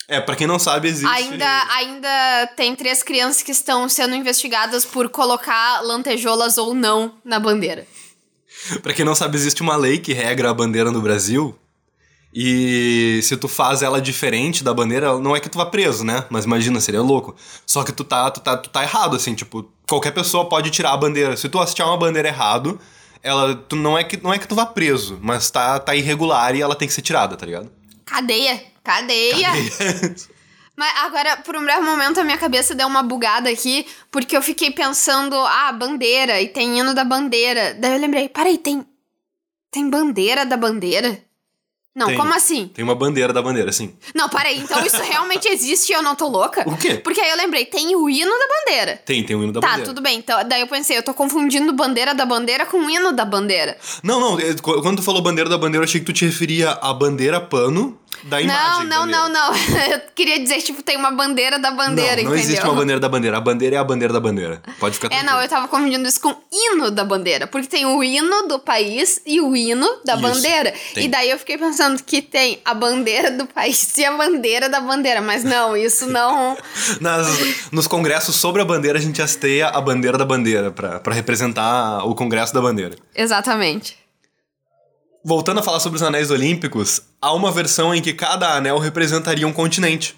[SPEAKER 1] É, pra quem não sabe, existe...
[SPEAKER 2] Ainda, ainda tem três crianças que estão sendo investigadas por colocar lantejoulas ou não na bandeira.
[SPEAKER 1] Pra quem não sabe, existe uma lei que regra a bandeira no Brasil. E se tu faz ela diferente da bandeira, não é que tu vá preso, né? Mas imagina, seria louco. Só que tu tá, tu tá, tu tá errado, assim, tipo, qualquer pessoa pode tirar a bandeira. Se tu assistir uma bandeira errado, ela tu, não, é que, não é que tu vá preso, mas tá, tá irregular e ela tem que ser tirada, tá ligado?
[SPEAKER 2] Cadeia, cadeia. Mas agora, por um breve momento, a minha cabeça deu uma bugada aqui, porque eu fiquei pensando, ah, bandeira, e tem hino da bandeira. Daí eu lembrei, peraí, tem. Tem bandeira da bandeira? Não,
[SPEAKER 1] Tem.
[SPEAKER 2] como assim?
[SPEAKER 1] Tem uma bandeira da bandeira, sim.
[SPEAKER 2] Não, peraí, então isso realmente existe e eu não tô louca?
[SPEAKER 1] O quê?
[SPEAKER 2] Porque aí eu lembrei, tem o hino da bandeira.
[SPEAKER 1] Tem, tem o hino da
[SPEAKER 2] tá,
[SPEAKER 1] bandeira.
[SPEAKER 2] tudo bem. Então, daí eu pensei, eu tô confundindo bandeira da bandeira com o hino da bandeira.
[SPEAKER 1] Não, não, é, qu- quando tu falou bandeira da bandeira, eu achei que tu te referia à bandeira pano da
[SPEAKER 2] não,
[SPEAKER 1] imagem.
[SPEAKER 2] não,
[SPEAKER 1] bandeira.
[SPEAKER 2] não, não. Eu queria dizer, tipo, tem uma bandeira da bandeira,
[SPEAKER 1] não, não
[SPEAKER 2] entendeu?
[SPEAKER 1] existe uma bandeira da bandeira. A bandeira é a bandeira da bandeira. Pode ficar
[SPEAKER 2] É,
[SPEAKER 1] tranquilo.
[SPEAKER 2] não, eu tava confundindo isso com hino da bandeira. Porque tem o hino do país e o hino da
[SPEAKER 1] Isso,
[SPEAKER 2] bandeira.
[SPEAKER 1] tem.
[SPEAKER 2] E daí eu fiquei pensando que tem a bandeira do país e a bandeira da bandeira. Mas não, isso não.
[SPEAKER 1] Nas, nos congressos sobre a bandeira, a gente hasteia a bandeira da bandeira pra representar o congresso da bandeira.
[SPEAKER 2] Exatamente.
[SPEAKER 1] Voltando a falar sobre os anéis olímpicos, há uma versão em que cada anel representaria um continente,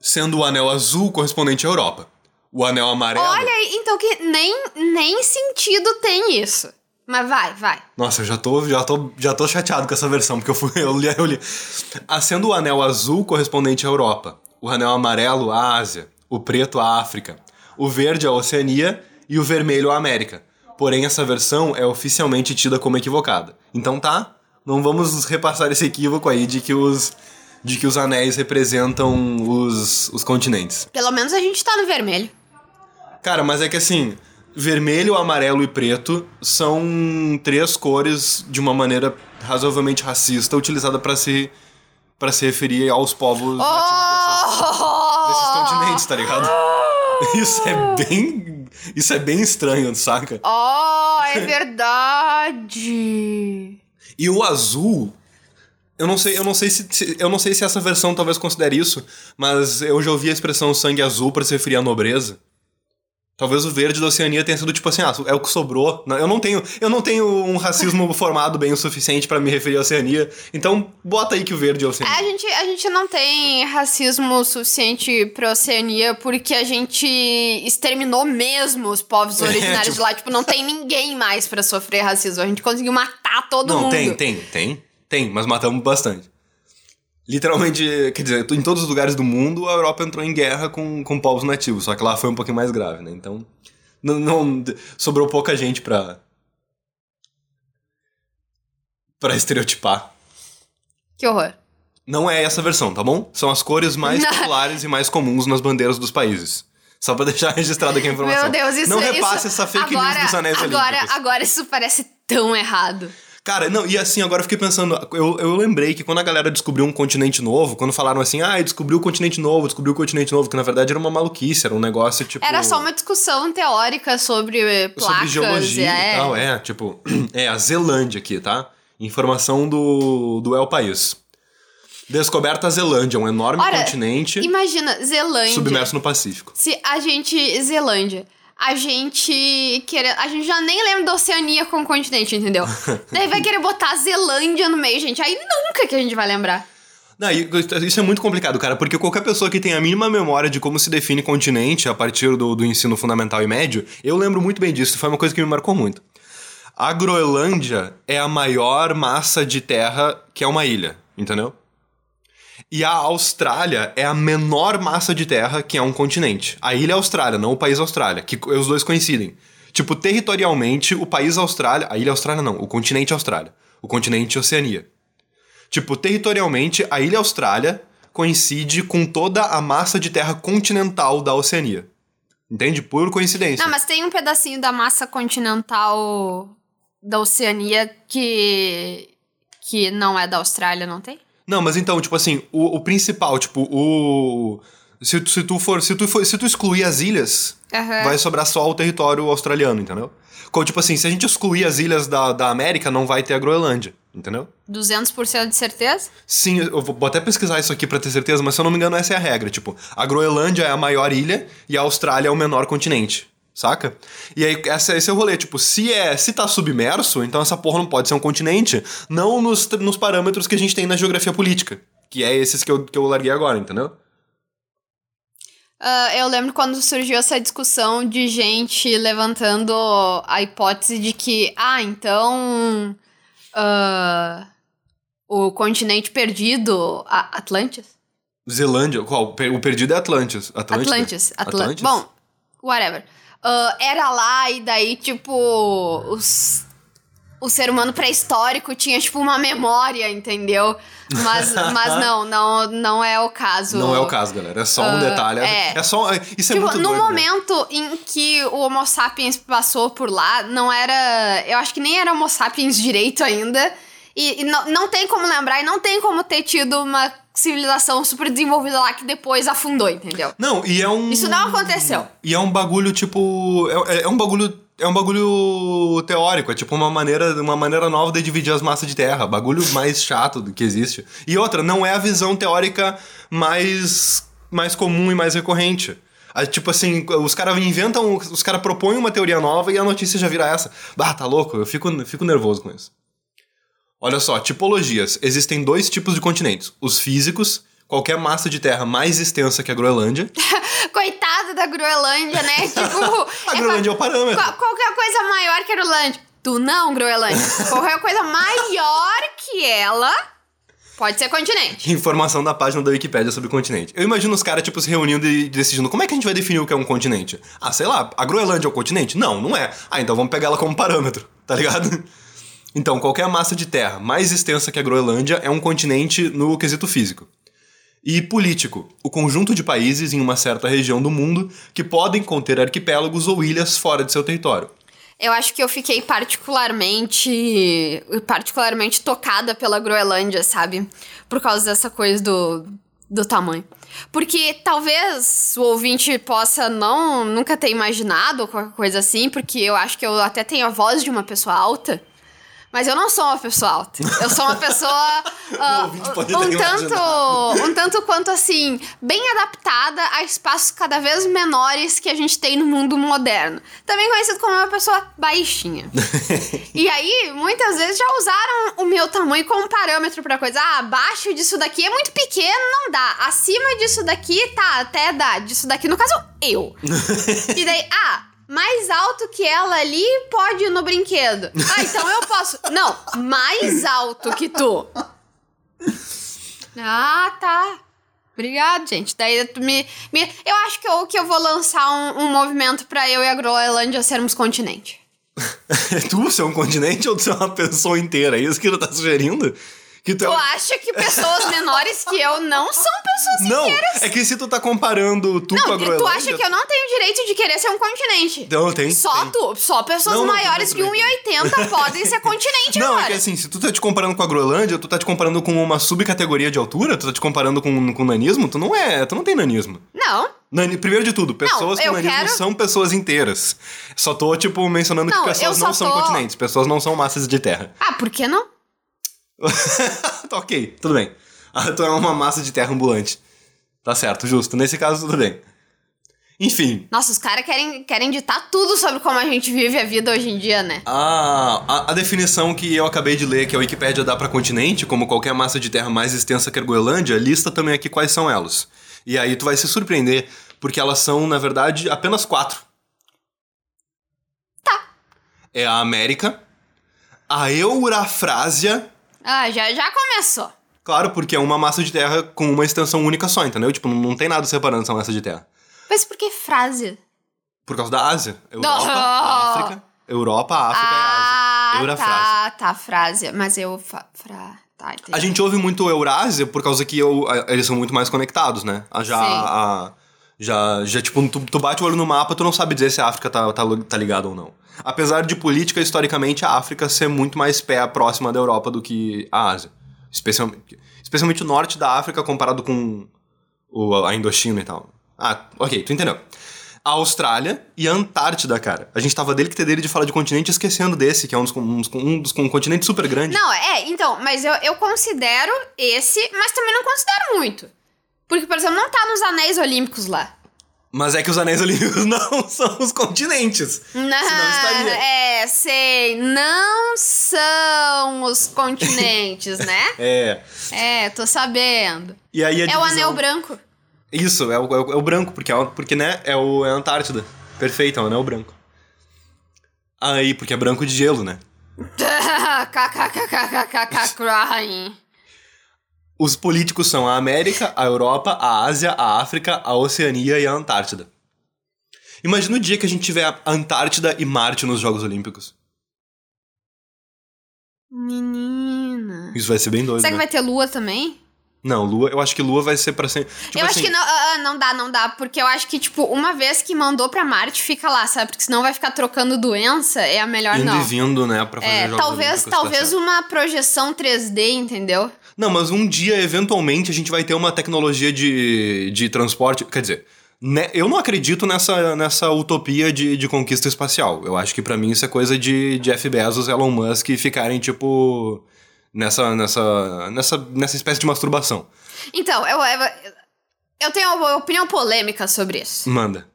[SPEAKER 1] sendo o anel azul correspondente à Europa, o anel amarelo.
[SPEAKER 2] Olha, aí, então que nem, nem sentido tem isso. Mas vai, vai.
[SPEAKER 1] Nossa, eu já tô, já tô, já tô chateado com essa versão, porque eu fui, eu li, eu li. Ah, Sendo o anel azul correspondente à Europa, o anel amarelo à Ásia, o preto à África, o verde à Oceania e o vermelho à América. Porém, essa versão é oficialmente tida como equivocada. Então tá, não vamos repassar esse equívoco aí de que os, de que os anéis representam os, os continentes.
[SPEAKER 2] Pelo menos a gente tá no vermelho.
[SPEAKER 1] Cara, mas é que assim, vermelho, amarelo e preto são três cores de uma maneira razoavelmente racista utilizada pra se para se referir aos povos nativos dessas-
[SPEAKER 2] Oh!
[SPEAKER 1] desses continentes, tá ligado? Isso é bem isso é bem estranho, saca?
[SPEAKER 2] Oh, é verdade.
[SPEAKER 1] E o azul eu não sei, eu não sei se, se- eu não sei se essa versão talvez considere isso, mas eu já ouvi a expressão sangue azul pra se referir à nobreza. Talvez o verde da Oceania tenha sido tipo assim, ah, é o que sobrou. Não, Eu não tenho, eu não tenho um racismo formado bem o suficiente pra me referir à Oceania. Então, bota aí que o verde é a Oceania.
[SPEAKER 2] A gente, a gente não tem racismo suficiente pra Oceania porque a gente exterminou mesmo os povos
[SPEAKER 1] É,
[SPEAKER 2] originários
[SPEAKER 1] tipo-
[SPEAKER 2] de lá. Tipo, não tem ninguém mais pra sofrer racismo. A gente conseguiu matar todo
[SPEAKER 1] não,
[SPEAKER 2] mundo.
[SPEAKER 1] tem, tem, tem, tem, mas matamos bastante. Literalmente, quer dizer, em todos os lugares do mundo, a Europa entrou em guerra com, com povos nativos, só que lá foi um pouquinho mais grave, né? Então, não, não- sobrou pouca gente pra. pra estereotipar.
[SPEAKER 2] Que horror.
[SPEAKER 1] Não é essa versão, tá bom? São as cores mais populares e mais comuns nas bandeiras dos países. Só pra deixar registrado aqui a informação.
[SPEAKER 2] Meu Deus, isso
[SPEAKER 1] Não repasse
[SPEAKER 2] isso,
[SPEAKER 1] essa fake
[SPEAKER 2] agora,
[SPEAKER 1] news dos anéis
[SPEAKER 2] agora,
[SPEAKER 1] olímpicos.
[SPEAKER 2] agora isso parece tão errado.
[SPEAKER 1] Cara, não, e assim, agora eu fiquei pensando, eu, eu lembrei que quando a galera descobriu um continente novo, quando falaram assim, ah, descobriu o continente novo, descobriu o continente novo, que na verdade era uma maluquice, era um negócio tipo.
[SPEAKER 2] Era só uma discussão teórica sobre eh, placas.
[SPEAKER 1] sobre geologia
[SPEAKER 2] é.
[SPEAKER 1] e tal, é, tipo, é a Zelândia aqui, tá? Informação do, do El País. Descoberta a Zelândia, um enorme
[SPEAKER 2] Ora,
[SPEAKER 1] continente
[SPEAKER 2] Imagina, Zelândia.
[SPEAKER 1] submerso no Pacífico.
[SPEAKER 2] Se a gente. Zelândia. A gente querer. A gente já nem lembra da Oceania como continente, entendeu? Daí vai querer botar a Zelândia no meio, gente. Aí nunca que a gente vai lembrar.
[SPEAKER 1] Não, isso é muito complicado, cara, porque qualquer pessoa que tem a mínima memória de como se define continente a partir do, do ensino fundamental e médio, eu lembro muito bem disso, foi uma coisa que me marcou muito. A Groenlândia é a maior massa de terra que é uma ilha, entendeu? E a Austrália é a menor massa de terra que é um continente. A ilha é Austrália, não o país Austrália, que os dois coincidem. Tipo, territorialmente, o país Austrália. A ilha Austrália não, o continente Austrália. O continente Oceania. Tipo, territorialmente, a ilha Austrália coincide com toda a massa de terra continental da Oceania. Entende? Por coincidência.
[SPEAKER 2] Não, mas tem um pedacinho da massa continental da Oceania que. que não é da Austrália, não tem?
[SPEAKER 1] Não, mas então, tipo assim, o, o principal, tipo, o. Se, tu- se tu for. Se tu, for, se tu excluir as ilhas,
[SPEAKER 2] Aham.
[SPEAKER 1] vai sobrar só o território australiano, entendeu? Co- Tipo assim, se a gente excluir as ilhas da, da América, não vai ter a Groenlândia, entendeu?
[SPEAKER 2] 200% de certeza?
[SPEAKER 1] Sim, eu vou vou até pesquisar isso aqui pra ter certeza, mas se eu não me engano, essa é a regra. Tipo, a Groenlândia é a maior ilha e a Austrália é o menor continente. Saca? E aí, essa, esse é o rolê. Tipo, se é se tá submerso, então essa porra não pode ser um continente, não nos, nos parâmetros que a gente tem na geografia política. Que é esses que eu, que eu larguei agora, entendeu?
[SPEAKER 2] Ah, eu lembro quando surgiu essa discussão de gente levantando a hipótese de que, ah, então. ah, o continente perdido. A Atlantis?
[SPEAKER 1] Zelândia, qual? O perdido é Atlantis. Atlântida?
[SPEAKER 2] Atlantis. Atlantis. Bom, whatever. Uh, era lá e daí, tipo, os, o ser humano pré-histórico tinha, tipo, uma memória, entendeu? Mas, mas não, não, não é o caso.
[SPEAKER 1] Não é o caso, galera. É só um
[SPEAKER 2] Uh,
[SPEAKER 1] detalhe.
[SPEAKER 2] é.
[SPEAKER 1] É só. Isso é
[SPEAKER 2] tipo,
[SPEAKER 1] muito
[SPEAKER 2] no
[SPEAKER 1] doido, né?
[SPEAKER 2] momento em que o Homo sapiens passou por lá, não era. Eu acho que nem era Homo sapiens direito ainda. E, e não, não tem como lembrar, e não tem como ter tido uma civilização super desenvolvida lá que depois afundou, entendeu?
[SPEAKER 1] Não, e é um.
[SPEAKER 2] Isso não aconteceu.
[SPEAKER 1] E é um bagulho, tipo. É, é um bagulho. É um bagulho teórico, é tipo uma maneira, uma maneira nova de dividir as massas de terra. Bagulho mais chato do que existe. E outra, não é a visão teórica mais, mais comum e mais recorrente. Ah, Tipo assim, os caras inventam, os caras propõem uma teoria nova e a notícia já vira essa. Bah, tá louco? Eu fico, fico nervoso com isso. Olha só, tipologias. Existem dois tipos de continentes. Os físicos, qualquer massa de terra mais extensa que a Groenlândia.
[SPEAKER 2] Coitado da Groenlândia, né? Tipo.
[SPEAKER 1] A
[SPEAKER 2] é
[SPEAKER 1] Groenlândia é o parâmetro.
[SPEAKER 2] Qual- qualquer coisa maior que a Groenlândia. Tu não, Groenlândia. Qualquer coisa maior que ela pode ser continente.
[SPEAKER 1] Informação da página da Wikipédia sobre continente. Eu imagino os caras, tipo, se reunindo e decidindo como é que a gente vai definir o que é um continente. Ah, sei lá, a Groenlândia é um continente? Não, não é. Ah, então vamos pegar ela como parâmetro, tá ligado? Então, qualquer massa de terra mais extensa que a Groenlândia é um continente no quesito físico. E político, o conjunto de países em uma certa região do mundo que podem conter arquipélagos ou ilhas fora de seu território.
[SPEAKER 2] Eu acho que eu fiquei particularmente. particularmente tocada pela Groenlândia, sabe? Por causa dessa coisa do, do tamanho. Porque talvez o ouvinte possa não nunca ter imaginado qualquer coisa assim, porque eu acho que eu até tenho a voz de uma pessoa alta. Mas eu não sou uma pessoa alta. Eu sou uma pessoa
[SPEAKER 1] pode
[SPEAKER 2] um tanto, um tanto quanto assim, bem adaptada a espaços cada vez menores que a gente tem no mundo moderno. Também conhecido como uma pessoa baixinha. e aí, muitas vezes já usaram o meu tamanho como parâmetro pra coisa. Ah, abaixo disso daqui é muito pequeno, não dá. Acima disso daqui, tá, até dá. Disso daqui, no caso, eu. e daí, ah, mais alto que ela ali pode ir no brinquedo. Ah, então eu posso. Não, mais alto que tu. Ah, tá. Obrigado, gente. Daí tu me, me. Eu acho que eu, que eu vou lançar um, um movimento pra eu e a Groenlândia sermos continente.
[SPEAKER 1] tu, é um continente ou é uma pessoa inteira? É isso que tu tá sugerindo? Que tu é
[SPEAKER 2] Tu
[SPEAKER 1] um-
[SPEAKER 2] acha que pessoas menores que eu não são pessoas
[SPEAKER 1] Não,
[SPEAKER 2] inteiras?
[SPEAKER 1] é que se tu tá comparando tu com a
[SPEAKER 2] Não,
[SPEAKER 1] Groenlândia...
[SPEAKER 2] tu acha que eu não tenho direito de querer ser um continente?
[SPEAKER 1] Não, tem,
[SPEAKER 2] Só
[SPEAKER 1] tem.
[SPEAKER 2] tu. Só pessoas
[SPEAKER 1] Não, não,
[SPEAKER 2] maiores que
[SPEAKER 1] não
[SPEAKER 2] 1,80 podem ser continente
[SPEAKER 1] Não,
[SPEAKER 2] agora.
[SPEAKER 1] é que assim, se tu tá te comparando com a Groenlândia, tu tá te comparando com uma subcategoria de altura, tu tá te comparando com, com nanismo, tu não é, tu não tem nanismo.
[SPEAKER 2] Não.
[SPEAKER 1] Nani- primeiro de tudo, pessoas
[SPEAKER 2] eu
[SPEAKER 1] com nanismo
[SPEAKER 2] quero-
[SPEAKER 1] são pessoas inteiras. Só tô, tipo, mencionando
[SPEAKER 2] Não,
[SPEAKER 1] que pessoas não são
[SPEAKER 2] tô-
[SPEAKER 1] continentes, pessoas não são massas de terra.
[SPEAKER 2] Ah, por que não?
[SPEAKER 1] Tá ok, tudo bem. Ah, tu é uma massa de terra ambulante. Tá certo, justo. Nesse caso, tudo bem. Enfim,
[SPEAKER 2] Nossa, os caras querem, querem ditar tudo sobre como a gente vive a vida hoje em dia, né?
[SPEAKER 1] A, a, a definição que eu acabei de ler, que a Wikipédia dá pra continente, como qualquer massa de terra mais extensa que a Groenlândia, lista também aqui quais são elas. E aí tu vai se surpreender, porque elas são, na verdade, apenas quatro.
[SPEAKER 2] Tá.
[SPEAKER 1] É a América, a Eurafrásia,
[SPEAKER 2] Ah, já, já começou.
[SPEAKER 1] claro, porque é uma massa de terra com uma extensão única só, entendeu? Tipo, não, tem nada separando essa massa de terra.
[SPEAKER 2] Mas por que frase?
[SPEAKER 1] Por causa da Ásia. Europa,
[SPEAKER 2] Não.
[SPEAKER 1] África. Europa, África e
[SPEAKER 2] ah,
[SPEAKER 1] Ásia. Eurafrásia.
[SPEAKER 2] tá, tá, frase. Mas eu... Fa, fra, tá.
[SPEAKER 1] A gente ouve muito Eurásia por causa que eu- eles são muito mais conectados, né? Já,
[SPEAKER 2] Sim.
[SPEAKER 1] a- já, já tipo, tu, tu bate o olho no mapa, tu não sabe dizer se a África tá, tá, tá ligada ou não. Apesar de política, historicamente, a África ser muito mais pé próxima da Europa do que a Ásia. Especialmente, especialmente o norte da África comparado com o, a Indochina e tal. Ah, ok, tu entendeu. A Austrália e a Antártida, cara. A gente tava dele que ter dele de falar de continente esquecendo desse, que é um dos, um um dos um continente super grande.
[SPEAKER 2] Não, é, então, mas eu, eu considero esse, mas também não considero muito. Porque, por exemplo, não tá nos anéis olímpicos lá.
[SPEAKER 1] Mas é que os anéis olímpicos não são os continentes.
[SPEAKER 2] Não,
[SPEAKER 1] Senão estaria.
[SPEAKER 2] é, sei, não são os continentes, né?
[SPEAKER 1] É.
[SPEAKER 2] É, tô sabendo.
[SPEAKER 1] E aí a
[SPEAKER 2] É o
[SPEAKER 1] divisão-
[SPEAKER 2] anel branco.
[SPEAKER 1] Isso, é o, é o- é o branco, porque, é, porque né, é, o, é a Antártida. Perfeito, é o anel branco. Aí, porque é branco de gelo, né?
[SPEAKER 2] Crying.
[SPEAKER 1] Os políticos são a América, a Europa, a Ásia, a África, a Oceania e a Antártida. Imagina o dia que a gente tiver a Antártida e Marte nos Jogos Olímpicos.
[SPEAKER 2] Menina.
[SPEAKER 1] Isso vai ser bem doido,
[SPEAKER 2] Será que
[SPEAKER 1] né?
[SPEAKER 2] vai ter lua também?
[SPEAKER 1] Não, Lua, eu acho que Lua vai ser pra sempre. Tipo
[SPEAKER 2] eu
[SPEAKER 1] assim,
[SPEAKER 2] acho que não, ah, não dá, não dá, porque eu acho que, tipo, uma vez que mandou pra Marte, fica lá, sabe? Porque senão vai ficar trocando doença, é a melhor
[SPEAKER 1] indo
[SPEAKER 2] não.
[SPEAKER 1] e vindo, né, pra fazer
[SPEAKER 2] É,
[SPEAKER 1] Jogos
[SPEAKER 2] talvez, talvez uma projeção 3D, entendeu?
[SPEAKER 1] Não, mas um dia, eventualmente, a gente vai ter uma tecnologia de, de transporte. Quer dizer, né, eu não acredito nessa, nessa utopia de, de conquista espacial. Eu acho que pra mim isso é coisa de Jeff Bezos, Elon Musk ficarem, tipo. Nessa, nessa, nessa, nessa espécie de masturbação.
[SPEAKER 2] Então, eu, eu, eu tenho uma opinião polêmica sobre isso.
[SPEAKER 1] Manda.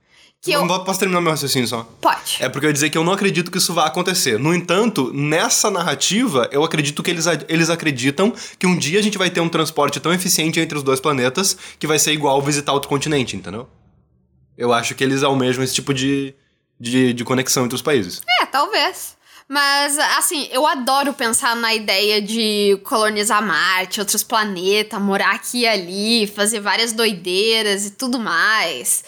[SPEAKER 2] Que eu-
[SPEAKER 1] Posso terminar meu raciocínio só?
[SPEAKER 2] Pode.
[SPEAKER 1] É porque eu ia dizer que eu não acredito que isso vá acontecer. No entanto, nessa narrativa, eu acredito que eles, eles acreditam que um dia a gente vai ter um transporte tão eficiente entre os dois planetas que vai ser igual visitar outro continente, entendeu? Eu acho que eles almejam esse tipo de, de, de conexão entre os países.
[SPEAKER 2] É, talvez. Mas, assim, eu adoro pensar na ideia de colonizar Marte, outros planetas, morar aqui e ali, fazer várias doideiras e tudo mais.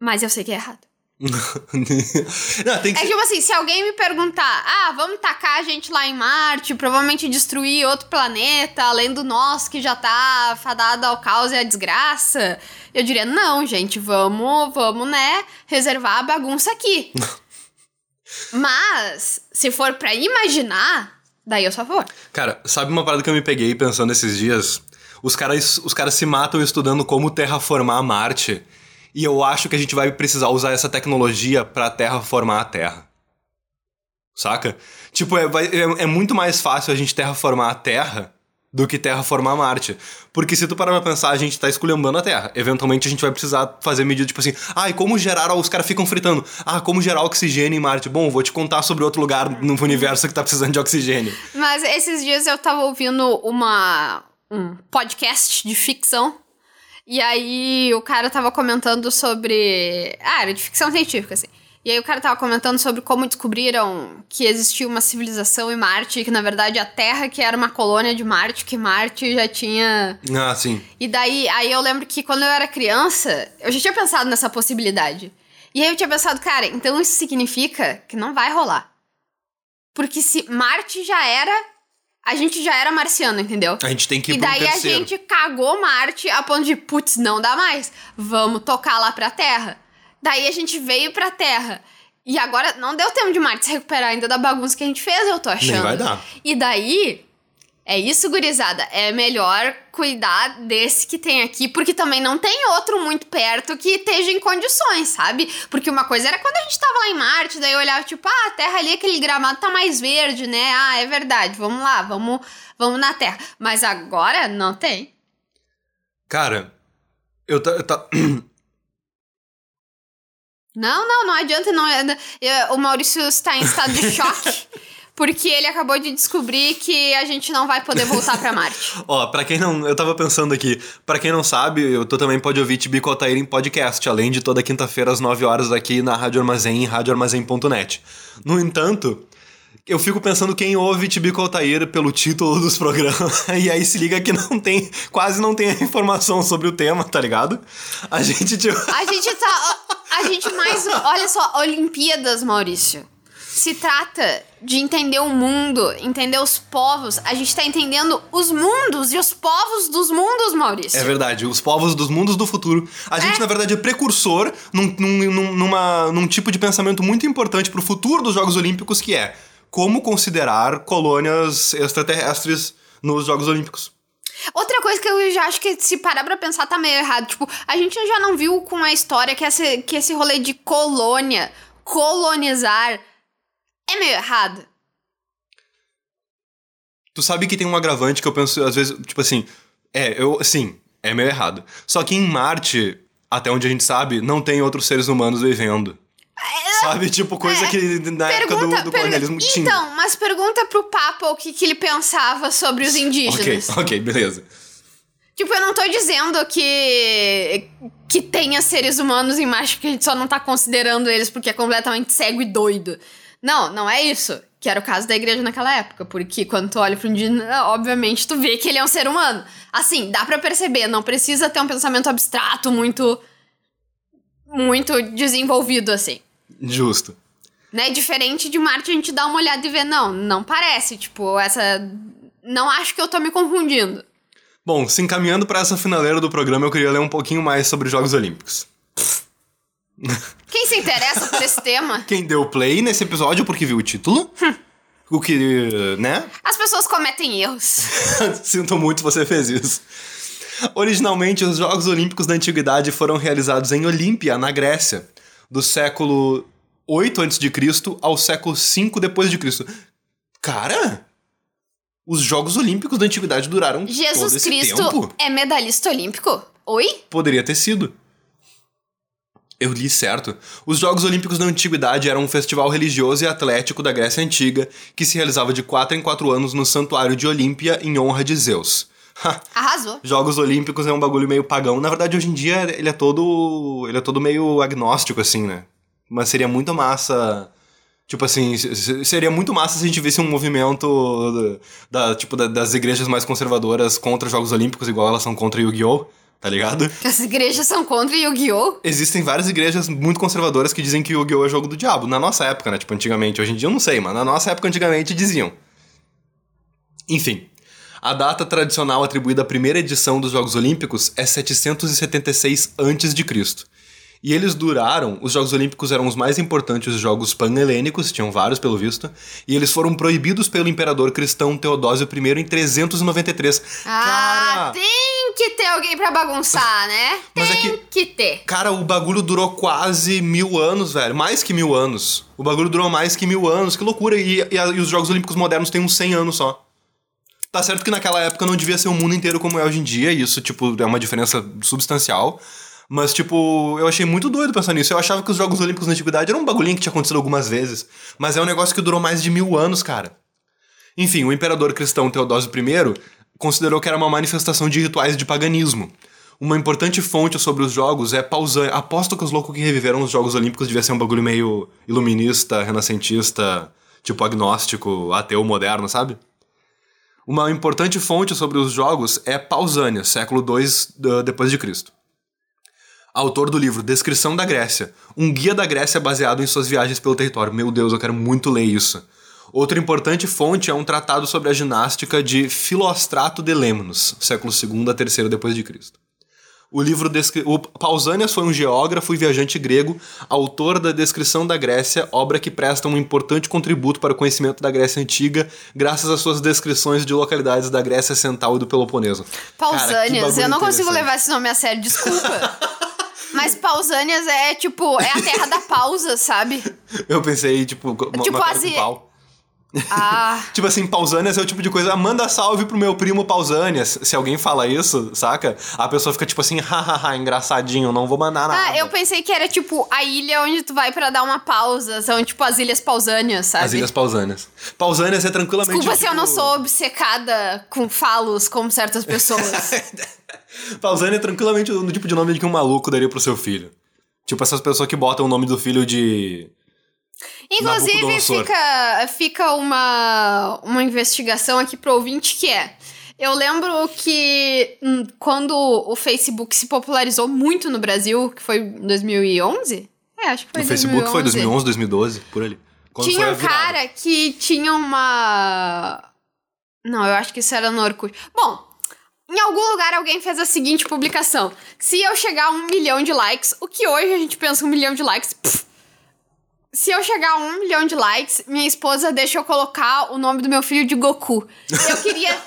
[SPEAKER 2] Mas eu sei que é errado.
[SPEAKER 1] não, tem que
[SPEAKER 2] É tipo assim, se alguém me perguntar, ah, vamos tacar a gente lá em Marte, provavelmente destruir outro planeta, além do nosso que já tá fadado ao caos e à desgraça, eu diria, não, gente, vamos, vamos, né, reservar a bagunça aqui. Mas, se for pra imaginar, daí eu a favor.
[SPEAKER 1] Cara, sabe uma parada que eu me peguei pensando esses dias? Os caras, os caras se matam estudando como terraformar Marte. E eu acho que a gente vai precisar usar essa tecnologia pra terraformar a Terra. Saca? Tipo, é, é- é muito mais fácil a gente terraformar a Terra do que terraformar Marte. Porque se tu parar pra pensar, a gente tá esculhambando a Terra. Eventualmente a gente vai precisar fazer medidas tipo assim, ah, e como gerar. Os caras ficam fritando. Ah, como gerar oxigênio em Marte? Bom, vou te contar sobre outro lugar no universo que tá precisando de oxigênio.
[SPEAKER 2] Mas esses dias eu tava ouvindo uma, um podcast de ficção. E aí o cara tava comentando sobre. Ah, era de ficção científica, assim. E aí o cara tava comentando sobre como descobriram que existia uma civilização em Marte, que na verdade a Terra que era uma colônia de Marte, que Marte já tinha.
[SPEAKER 1] Ah, sim.
[SPEAKER 2] E daí, aí eu lembro que quando eu era criança, eu já tinha pensado nessa possibilidade. E aí eu tinha pensado, cara, então isso significa que não vai rolar. Porque se Marte já era, a gente já era marciano, entendeu?
[SPEAKER 1] A gente tem que ir
[SPEAKER 2] E daí a gente cagou Marte a ponto de, putz, não dá mais. Vamos tocar lá pra Terra. Daí a gente veio pra Terra. E agora não deu tempo de Marte se recuperar ainda da bagunça que a gente fez, eu tô achando.
[SPEAKER 1] vai dar.
[SPEAKER 2] E daí, é isso, gurizada. É melhor cuidar desse que tem aqui, porque também não tem outro muito perto que esteja em condições, sabe? Porque uma coisa era quando a gente tava lá em Marte, daí eu olhava, tipo, ah, a Terra ali, aquele gramado tá mais verde, né? Ah, é verdade, vamos lá, vamos, vamos na Terra. Mas agora não tem.
[SPEAKER 1] Cara, eu tá. eu tá-
[SPEAKER 2] Não, não, não adianta. Não, eu- o Maurício está em estado de choque. Porque ele acabou de descobrir que a gente não vai poder voltar pra Marte.
[SPEAKER 1] Ó, pra quem não. Eu tava pensando aqui. Pra quem não sabe, eu tu também pode ouvir Tibico Altair em podcast, além de toda quinta-feira às 9 horas aqui na Rádio Armazém em radioarmazém.net. No entanto. Eu fico pensando quem ouve Tibico Altair pelo título dos programas, e aí se liga que não tem, quase não tem informação sobre o tema, tá ligado? A gente, tipo.
[SPEAKER 2] A gente tá. A gente mais. Olha só, Olimpíadas, Maurício. Se trata de entender o mundo, entender os povos. A gente tá entendendo os mundos e os povos dos mundos, Maurício.
[SPEAKER 1] É verdade, os povos dos mundos do futuro. A gente,
[SPEAKER 2] É.
[SPEAKER 1] na verdade, é precursor num, num, num- numa, num tipo de pensamento muito importante pro futuro dos Jogos Olímpicos, que é como considerar colônias extraterrestres nos Jogos Olímpicos.
[SPEAKER 2] Outra coisa que eu já acho que se parar pra pensar tá meio errado. Tipo, a gente já não viu com a história que esse, que esse rolê de colônia, colonizar, é meio errado.
[SPEAKER 1] Tu sabe que tem um agravante que eu penso, às vezes, tipo assim, é, eu, sim, é meio errado. Só que em Marte, até onde a gente sabe, não tem outros seres humanos vivendo. Sabe? Tipo, coisa
[SPEAKER 2] é,
[SPEAKER 1] que na época do, do colonialismo tinha.
[SPEAKER 2] Então, mas pergunta pro Papa o que, que ele pensava sobre os
[SPEAKER 1] Ok,
[SPEAKER 2] indígenas.
[SPEAKER 1] ok, beleza.
[SPEAKER 2] Tipo, eu não tô dizendo que que tenha seres humanos em Marte que a gente só não tá considerando eles porque é completamente cego e doido. Não, não é isso. Que era o caso da igreja naquela época, porque quando tu olha um indígena, obviamente tu vê que ele é um ser humano. Assim, dá para perceber, não precisa ter um pensamento abstrato muito muito desenvolvido assim.
[SPEAKER 1] Justo.
[SPEAKER 2] Né? Diferente de Marte, a gente dá uma olhada e vê, não, não parece, tipo, essa não acho que eu tô me confundindo.
[SPEAKER 1] Bom, se encaminhando para essa finaleira do programa, eu queria ler um pouquinho mais sobre os Jogos Olímpicos.
[SPEAKER 2] Quem se interessa por esse tema?
[SPEAKER 1] Quem deu play nesse episódio porque viu o título? o que, né?
[SPEAKER 2] As pessoas cometem erros.
[SPEAKER 1] Sinto muito você fez isso. Originalmente, os Jogos Olímpicos da Antiguidade foram realizados em Olímpia, na Grécia, do século 8 a.C. ao século 5 depois de Cristo. Cara, os Jogos Olímpicos da Antiguidade duraram todo
[SPEAKER 2] Jesus
[SPEAKER 1] esse
[SPEAKER 2] Cristo
[SPEAKER 1] tempo.
[SPEAKER 2] é medalhista olímpico? Oi?
[SPEAKER 1] Poderia ter sido. Eu li certo. Os Jogos Olímpicos da Antiguidade eram um festival religioso e atlético da Grécia Antiga que se realizava de 4 em 4 anos no Santuário de Olímpia em honra de Zeus.
[SPEAKER 2] Arrasou.
[SPEAKER 1] Jogos Olímpicos é um bagulho meio pagão. Na verdade, hoje em dia ele é todo. ele é todo meio agnóstico, assim, né? Mas seria muito massa. Tipo assim, se- se- seria muito massa se a gente visse um movimento da, tipo, da- das igrejas mais conservadoras contra os Jogos Olímpicos, igual elas são contra Yu-Gi-Oh! Tá ligado?
[SPEAKER 2] As igrejas são contra Yu-Gi-Oh!
[SPEAKER 1] Existem várias igrejas muito conservadoras que dizem que Yu-Gi-Oh! é jogo do diabo. Na nossa época, né? Tipo, antigamente. Hoje em dia eu não sei, mas na nossa época, antigamente, diziam. Enfim. A data tradicional atribuída à primeira edição dos Jogos Olímpicos é 776 a.C. E eles duraram, os Jogos Olímpicos eram os mais importantes jogos pan-helênicos, tinham vários pelo visto, e eles foram proibidos pelo imperador cristão Teodósio I em 393.
[SPEAKER 2] Ah,
[SPEAKER 1] Cara,
[SPEAKER 2] tem que ter alguém pra bagunçar, né?
[SPEAKER 1] Mas é
[SPEAKER 2] tem que ter.
[SPEAKER 1] Cara, o bagulho durou quase mil anos, velho. Mais que mil anos. O bagulho durou mais que mil anos. Que loucura. E, e e os Jogos Olímpicos modernos têm uns 100 anos só. Tá certo que naquela época não devia ser o mundo inteiro como é hoje em dia. E isso, tipo, é uma diferença substancial. Mas, tipo, eu achei muito doido pensar nisso. Eu achava que os Jogos Olímpicos na Antiguidade eram um bagulhinho que tinha acontecido algumas vezes. Mas é um negócio que durou mais de mil anos, cara. Enfim, o imperador cristão Teodósio I considerou que era uma manifestação de rituais de paganismo. Uma importante fonte sobre os jogos é Pausânia. Aposto que os loucos que reviveram os Jogos Olímpicos devia ser um bagulho meio iluminista, renascentista, tipo agnóstico, ateu moderno, sabe? Uma importante fonte sobre os jogos é Pausânia, século II depois de Cristo. Autor do livro Descrição da Grécia, um guia da Grécia baseado em suas viagens pelo território. Meu Deus, eu quero muito ler isso. Outra importante fonte é um tratado sobre a ginástica de Filostrato de Lemnos, século II a III depois de Cristo. O livro descri... o Pausanias foi um geógrafo e viajante grego, autor da Descrição da Grécia, obra que presta um importante contributo para o conhecimento da Grécia antiga, graças às suas descrições de localidades da Grécia Central e do Peloponeso. Cara,
[SPEAKER 2] Pausânias.
[SPEAKER 1] bagulho
[SPEAKER 2] eu não consigo levar esse nome a sério, desculpa. Mas Pausânias é tipo, é a terra da pausa, sabe?
[SPEAKER 1] Eu pensei, tipo, uma,
[SPEAKER 2] Tipo,
[SPEAKER 1] uma pedra
[SPEAKER 2] assim-
[SPEAKER 1] pau.
[SPEAKER 2] Ah,
[SPEAKER 1] Tipo assim, Pausanias é o tipo de coisa, ah, manda salve pro meu primo Pausanias. Se alguém fala isso, saca? A pessoa fica tipo assim, hahaha, engraçadinho, não vou mandar nada.
[SPEAKER 2] ah, eu pensei que era tipo a ilha onde tu vai pra dar uma pausa. São tipo as ilhas Pausânias, sabe?
[SPEAKER 1] As Ilhas Pausanias. Pausanias é tranquilamente.
[SPEAKER 2] Desculpa se eu não
[SPEAKER 1] tipo-
[SPEAKER 2] sou obcecada com falos como certas pessoas.
[SPEAKER 1] Pausânia é tranquilamente o tipo de nome que um maluco daria pro seu filho. Tipo essas pessoas que botam o nome do filho de.
[SPEAKER 2] Inclusive, fica, fica uma, uma investigação aqui pro ouvinte que é. Eu lembro que hum, quando o Facebook se popularizou muito no Brasil, que foi em 2011? É, acho que foi
[SPEAKER 1] No Facebook foi
[SPEAKER 2] 2011.
[SPEAKER 1] 2011, 2012, por ali. Quando
[SPEAKER 2] Tinha um cara que tinha uma. Não, eu acho que isso era no Orkut. Bom, em algum lugar alguém fez a seguinte publicação: Se eu chegar a um milhão de likes, o que hoje a gente pensa um milhão de likes. pff, se eu chegar a um milhão de likes, minha esposa deixa eu colocar o nome do meu filho de Goku. Eu queria.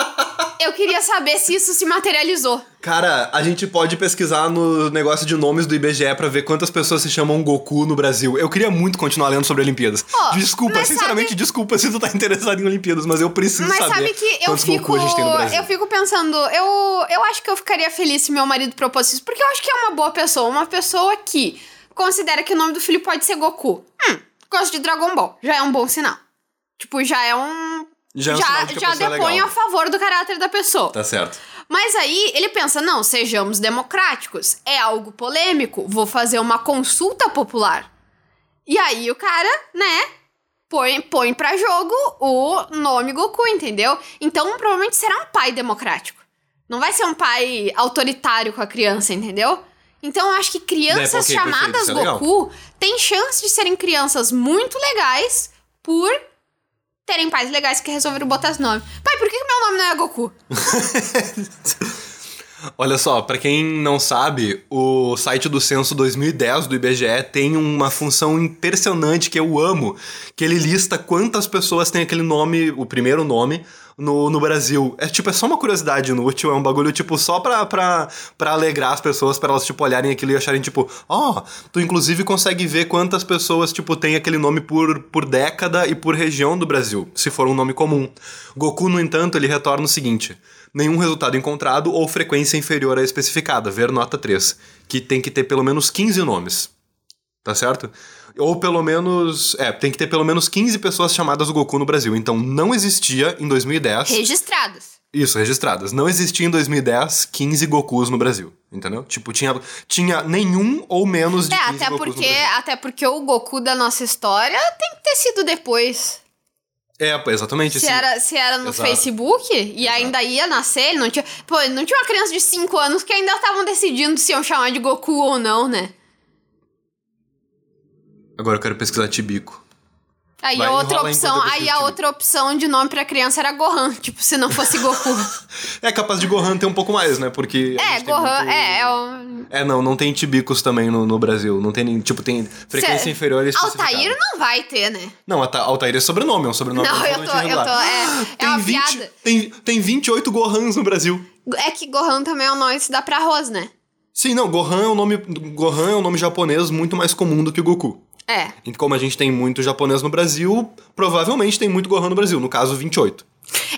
[SPEAKER 2] eu queria saber se isso se materializou.
[SPEAKER 1] Cara, a gente pode pesquisar no negócio de nomes do IBGE pra ver quantas pessoas se chamam Goku no Brasil. Eu queria muito continuar lendo sobre Olimpíadas.
[SPEAKER 2] Ó,
[SPEAKER 1] desculpa,
[SPEAKER 2] mas
[SPEAKER 1] sinceramente,
[SPEAKER 2] sabe-
[SPEAKER 1] desculpa se tu tá interessado em Olimpíadas, mas eu preciso
[SPEAKER 2] Mas
[SPEAKER 1] saber
[SPEAKER 2] sabe que eu fico.
[SPEAKER 1] Goku a gente tem no Brasil.
[SPEAKER 2] Eu fico pensando, eu, eu acho que eu ficaria feliz se meu marido propôs isso, porque eu acho que é uma boa pessoa, uma pessoa que considera que o nome do filho pode ser Goku. Hum, gosto de Dragon Ball. Já é um bom sinal. Tipo, já é um.
[SPEAKER 1] Já é um de
[SPEAKER 2] já
[SPEAKER 1] pessoa é
[SPEAKER 2] depõe
[SPEAKER 1] legal.
[SPEAKER 2] a favor do caráter da pessoa.
[SPEAKER 1] Tá certo.
[SPEAKER 2] Mas aí ele pensa: não, sejamos democráticos. É algo polêmico. Vou fazer uma consulta popular. E aí o cara, né? põe, põe pra jogo o nome Goku, entendeu? Então, provavelmente será um pai democrático. Não vai ser um pai autoritário com a criança, entendeu? Então, eu acho que crianças
[SPEAKER 1] É, perfeito,
[SPEAKER 2] chamadas
[SPEAKER 1] isso é.
[SPEAKER 2] Goku têm chance de serem crianças muito legais por terem pais legais que resolveram botar esse nome. Pai, por que meu nome não é Goku?
[SPEAKER 1] Olha só, pra quem não sabe, o site do censo 2010 do IBGE tem uma função impressionante que eu amo, que ele lista quantas pessoas têm aquele nome, o primeiro nome, no, no Brasil. É tipo, é só uma curiosidade inútil, é um bagulho, tipo, só pra, pra, pra alegrar as pessoas, pra elas, tipo, olharem aquilo e acharem, tipo, ó, tu inclusive consegue ver quantas pessoas, tipo, tem aquele nome por, por década e por região do Brasil, se for um nome comum. Goku, no entanto, ele retorna o seguinte nenhum resultado encontrado ou frequência inferior à especificada, ver nota 3, que tem que ter pelo menos 15 nomes. Tá certo? Ou pelo menos. É, tem que ter pelo menos 15 pessoas chamadas Goku no Brasil. Então não existia em 2010.
[SPEAKER 2] Registradas.
[SPEAKER 1] Isso, registradas. Não existia em 2010 15 Gokus no Brasil. Entendeu? Tipo, tinha, tinha nenhum ou menos de
[SPEAKER 2] É,
[SPEAKER 1] 15
[SPEAKER 2] até
[SPEAKER 1] Gokus
[SPEAKER 2] porque, até porque o Goku da nossa história tem que ter sido depois.
[SPEAKER 1] É, exatamente.
[SPEAKER 2] Se
[SPEAKER 1] assim.
[SPEAKER 2] era, se era no
[SPEAKER 1] Exato.
[SPEAKER 2] Facebook e ainda ia nascer, ele não tinha. Pô, não tinha uma criança de 5 anos que ainda estavam decidindo se iam chamar de Goku ou não, né?
[SPEAKER 1] Agora eu quero pesquisar Tibico.
[SPEAKER 2] Aí a outra opção, aí a outra opção de nome pra criança era Gohan, tipo, se não fosse Goku.
[SPEAKER 1] É capaz de Gohan ter um pouco mais, né? Porque.
[SPEAKER 2] é, Gohan,
[SPEAKER 1] muito-
[SPEAKER 2] é, é o...
[SPEAKER 1] É, não, não tem tibicos também no, no Brasil. Não tem nem. Tipo, tem frequência
[SPEAKER 2] Cê-
[SPEAKER 1] inferior especificada.
[SPEAKER 2] Altair não vai ter, né?
[SPEAKER 1] Não, Alta- Altair é sobrenome, é um sobrenome
[SPEAKER 2] Não, eu tô, eu tô, é, é
[SPEAKER 1] Tem
[SPEAKER 2] uma
[SPEAKER 1] 20
[SPEAKER 2] piada.
[SPEAKER 1] Tem, tem 28 Gohans no Brasil.
[SPEAKER 2] É que Gohan também é um nome que se dá pra arroz, né?
[SPEAKER 1] Sim, não, Gohan é um nome. Gohan é um nome japonês muito mais comum do que Goku.
[SPEAKER 2] É.
[SPEAKER 1] E como a gente tem muito japonês no Brasil, provavelmente tem muito Gohan no Brasil, no caso 28.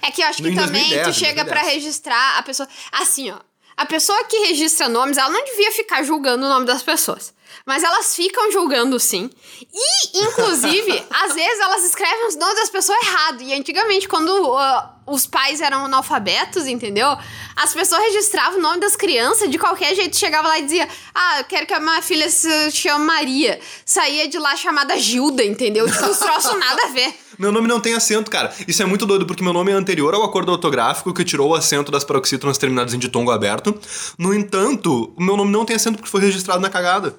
[SPEAKER 2] É que eu acho que
[SPEAKER 1] Em
[SPEAKER 2] também
[SPEAKER 1] 2010,
[SPEAKER 2] tu chega
[SPEAKER 1] 2010.
[SPEAKER 2] pra registrar a pessoa. Assim, ó. A pessoa que registra nomes, ela não devia ficar julgando o nome das pessoas. Mas elas ficam julgando sim. E, inclusive, às vezes elas escrevem os nomes das pessoas errado. E antigamente, quando ah, os pais eram analfabetos, entendeu? As pessoas registravam o nome das crianças de qualquer jeito. Chegava lá e dizia: Ah, eu quero que a minha filha se chame Maria. Saía de lá chamada Gilda, entendeu? Tipo, uns troços nada a ver.
[SPEAKER 1] Meu nome não tem acento, cara. Isso é muito doido, porque meu nome é anterior ao acordo ortográfico que tirou o acento das paroxítonas terminadas em ditongo aberto. No entanto, o meu nome não tem acento porque foi registrado na cagada.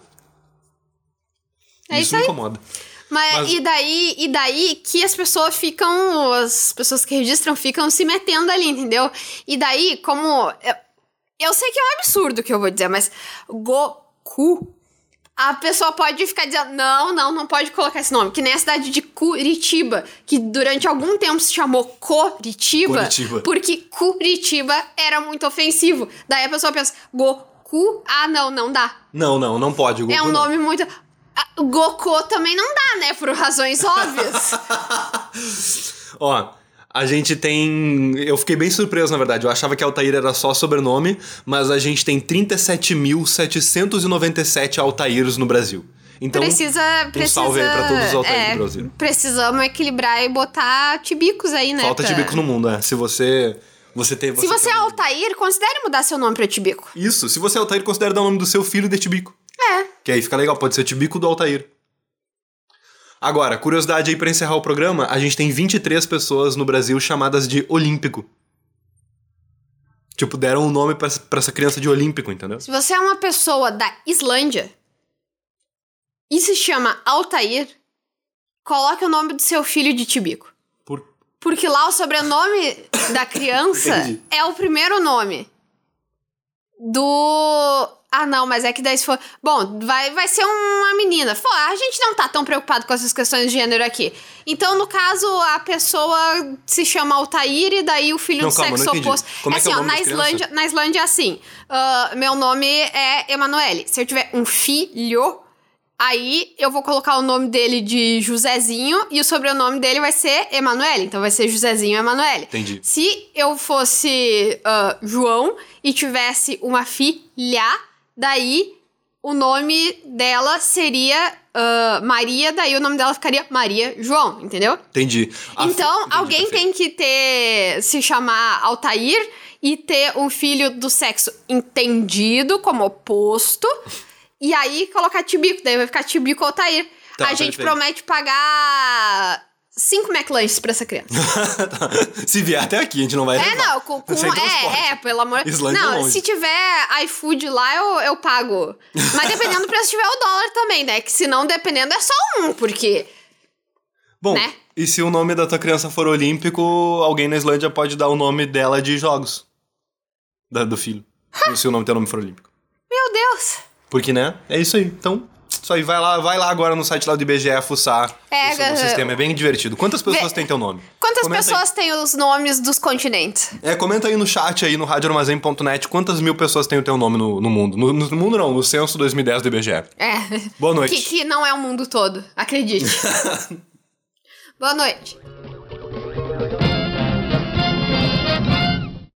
[SPEAKER 2] É isso
[SPEAKER 1] me
[SPEAKER 2] aí.
[SPEAKER 1] incomoda.
[SPEAKER 2] Mas,
[SPEAKER 1] Mas-
[SPEAKER 2] e daí, e daí que as pessoas ficam, as pessoas que registram ficam se metendo ali, entendeu? E daí, como eu, eu sei que é um absurdo o que eu vou dizer, mas Goku a pessoa pode ficar dizendo, não, não, não pode colocar esse nome. Que nem a cidade de Curitiba, que durante algum tempo se chamou Coritiba,
[SPEAKER 1] Curitiba.
[SPEAKER 2] porque Curitiba era muito ofensivo. Daí a pessoa pensa, Goku, ah, não, não dá.
[SPEAKER 1] Não, não, não pode. Goku
[SPEAKER 2] É um
[SPEAKER 1] não.
[SPEAKER 2] nome muito. Goku também não dá, né? Por razões óbvias.
[SPEAKER 1] Ó, a gente tem. Eu fiquei bem surpreso, na verdade. Eu achava que Altair era só sobrenome, mas a gente tem 37.797 Altairs no Brasil. Então,
[SPEAKER 2] precisa. precisa
[SPEAKER 1] salve aí pra todos os Altair
[SPEAKER 2] é,
[SPEAKER 1] do Brasil.
[SPEAKER 2] Precisamos equilibrar e botar tibicos aí, né?
[SPEAKER 1] falta
[SPEAKER 2] pra-
[SPEAKER 1] tibicos no mundo, é. Se você. Você tem.
[SPEAKER 2] Se você é
[SPEAKER 1] um-
[SPEAKER 2] Altair, considere mudar seu nome pra Tibico.
[SPEAKER 1] Isso, se você é Altair, considere dar o nome do seu filho de Tibico.
[SPEAKER 2] É.
[SPEAKER 1] Que aí fica legal, pode ser Tibico do Altair. Agora, curiosidade aí pra encerrar o programa, a gente tem 23 pessoas no Brasil chamadas de Olímpico. Tipo, deram um nome pra, pra essa criança de Olímpico, entendeu?
[SPEAKER 2] Se você é uma pessoa da Islândia e se chama Altair, coloque o nome do seu filho de Tibico.
[SPEAKER 1] Por...
[SPEAKER 2] Porque lá o sobrenome da criança
[SPEAKER 1] Entendi.
[SPEAKER 2] é o primeiro nome do. Ah, não, mas é que daí se for. Bom, vai, vai ser uma menina. Pô, a gente não tá tão preocupado com essas questões de gênero aqui. Então, no caso, a pessoa se chama Altair e daí o filho
[SPEAKER 1] Não,
[SPEAKER 2] do
[SPEAKER 1] calma,
[SPEAKER 2] sexo oposto.
[SPEAKER 1] Como é é o
[SPEAKER 2] assim, ó,
[SPEAKER 1] nome
[SPEAKER 2] na? Islândia, na Islândia é assim. ah, meu nome é Emanuele. Se eu tiver um filho, aí eu vou colocar o nome dele de Josézinho e o sobrenome dele vai ser Emanuele. Então vai ser Josézinho Emanuele.
[SPEAKER 1] Entendi.
[SPEAKER 2] Se eu fosse ah, João e tivesse uma filha, daí o nome dela seria ah, Maria, daí o nome dela ficaria Maria João, entendeu?
[SPEAKER 1] Entendi. A-
[SPEAKER 2] Então,
[SPEAKER 1] entendi,
[SPEAKER 2] alguém
[SPEAKER 1] perfeito.
[SPEAKER 2] tem que ter. se chamar Altair e ter um filho do sexo entendido como oposto. E aí colocar Tibico, daí vai ficar Tibico Altair.
[SPEAKER 1] Tá,
[SPEAKER 2] a gente
[SPEAKER 1] perfeito.
[SPEAKER 2] promete pagar cinco McLanches pra essa criança.
[SPEAKER 1] Se vier até aqui, a gente não vai
[SPEAKER 2] É,
[SPEAKER 1] levar.
[SPEAKER 2] não, com, com é, é, pelo amor
[SPEAKER 1] Islândia é
[SPEAKER 2] Não,
[SPEAKER 1] longe.
[SPEAKER 2] se tiver iFood lá, eu, eu pago. Mas dependendo do preço, tiver o dólar também, né? Que se não, dependendo, é só um, porque.
[SPEAKER 1] Bom,
[SPEAKER 2] né?
[SPEAKER 1] e se o nome da tua criança for olímpico, alguém na Islândia pode dar o nome dela de jogos. Da- do filho. se o nome teu nome for olímpico.
[SPEAKER 2] Meu Deus!
[SPEAKER 1] Porque, né? É isso aí. Então, aí. Vai lá, vai lá agora no site lá do IBGE fuçar
[SPEAKER 2] É,
[SPEAKER 1] o, sistema. É bem divertido. Quantas pessoas
[SPEAKER 2] vê-
[SPEAKER 1] têm teu nome?
[SPEAKER 2] Quantas
[SPEAKER 1] Comenta
[SPEAKER 2] pessoas têm os nomes dos continentes?
[SPEAKER 1] Aí. É, comenta aí no chat aí no radioarmazém.net quantas mil pessoas têm o teu nome no, no mundo. No, no mundo não, no censo 2010 do IBGE.
[SPEAKER 2] É.
[SPEAKER 1] Boa noite.
[SPEAKER 2] Que, que não é o mundo todo, acredite. Boa noite.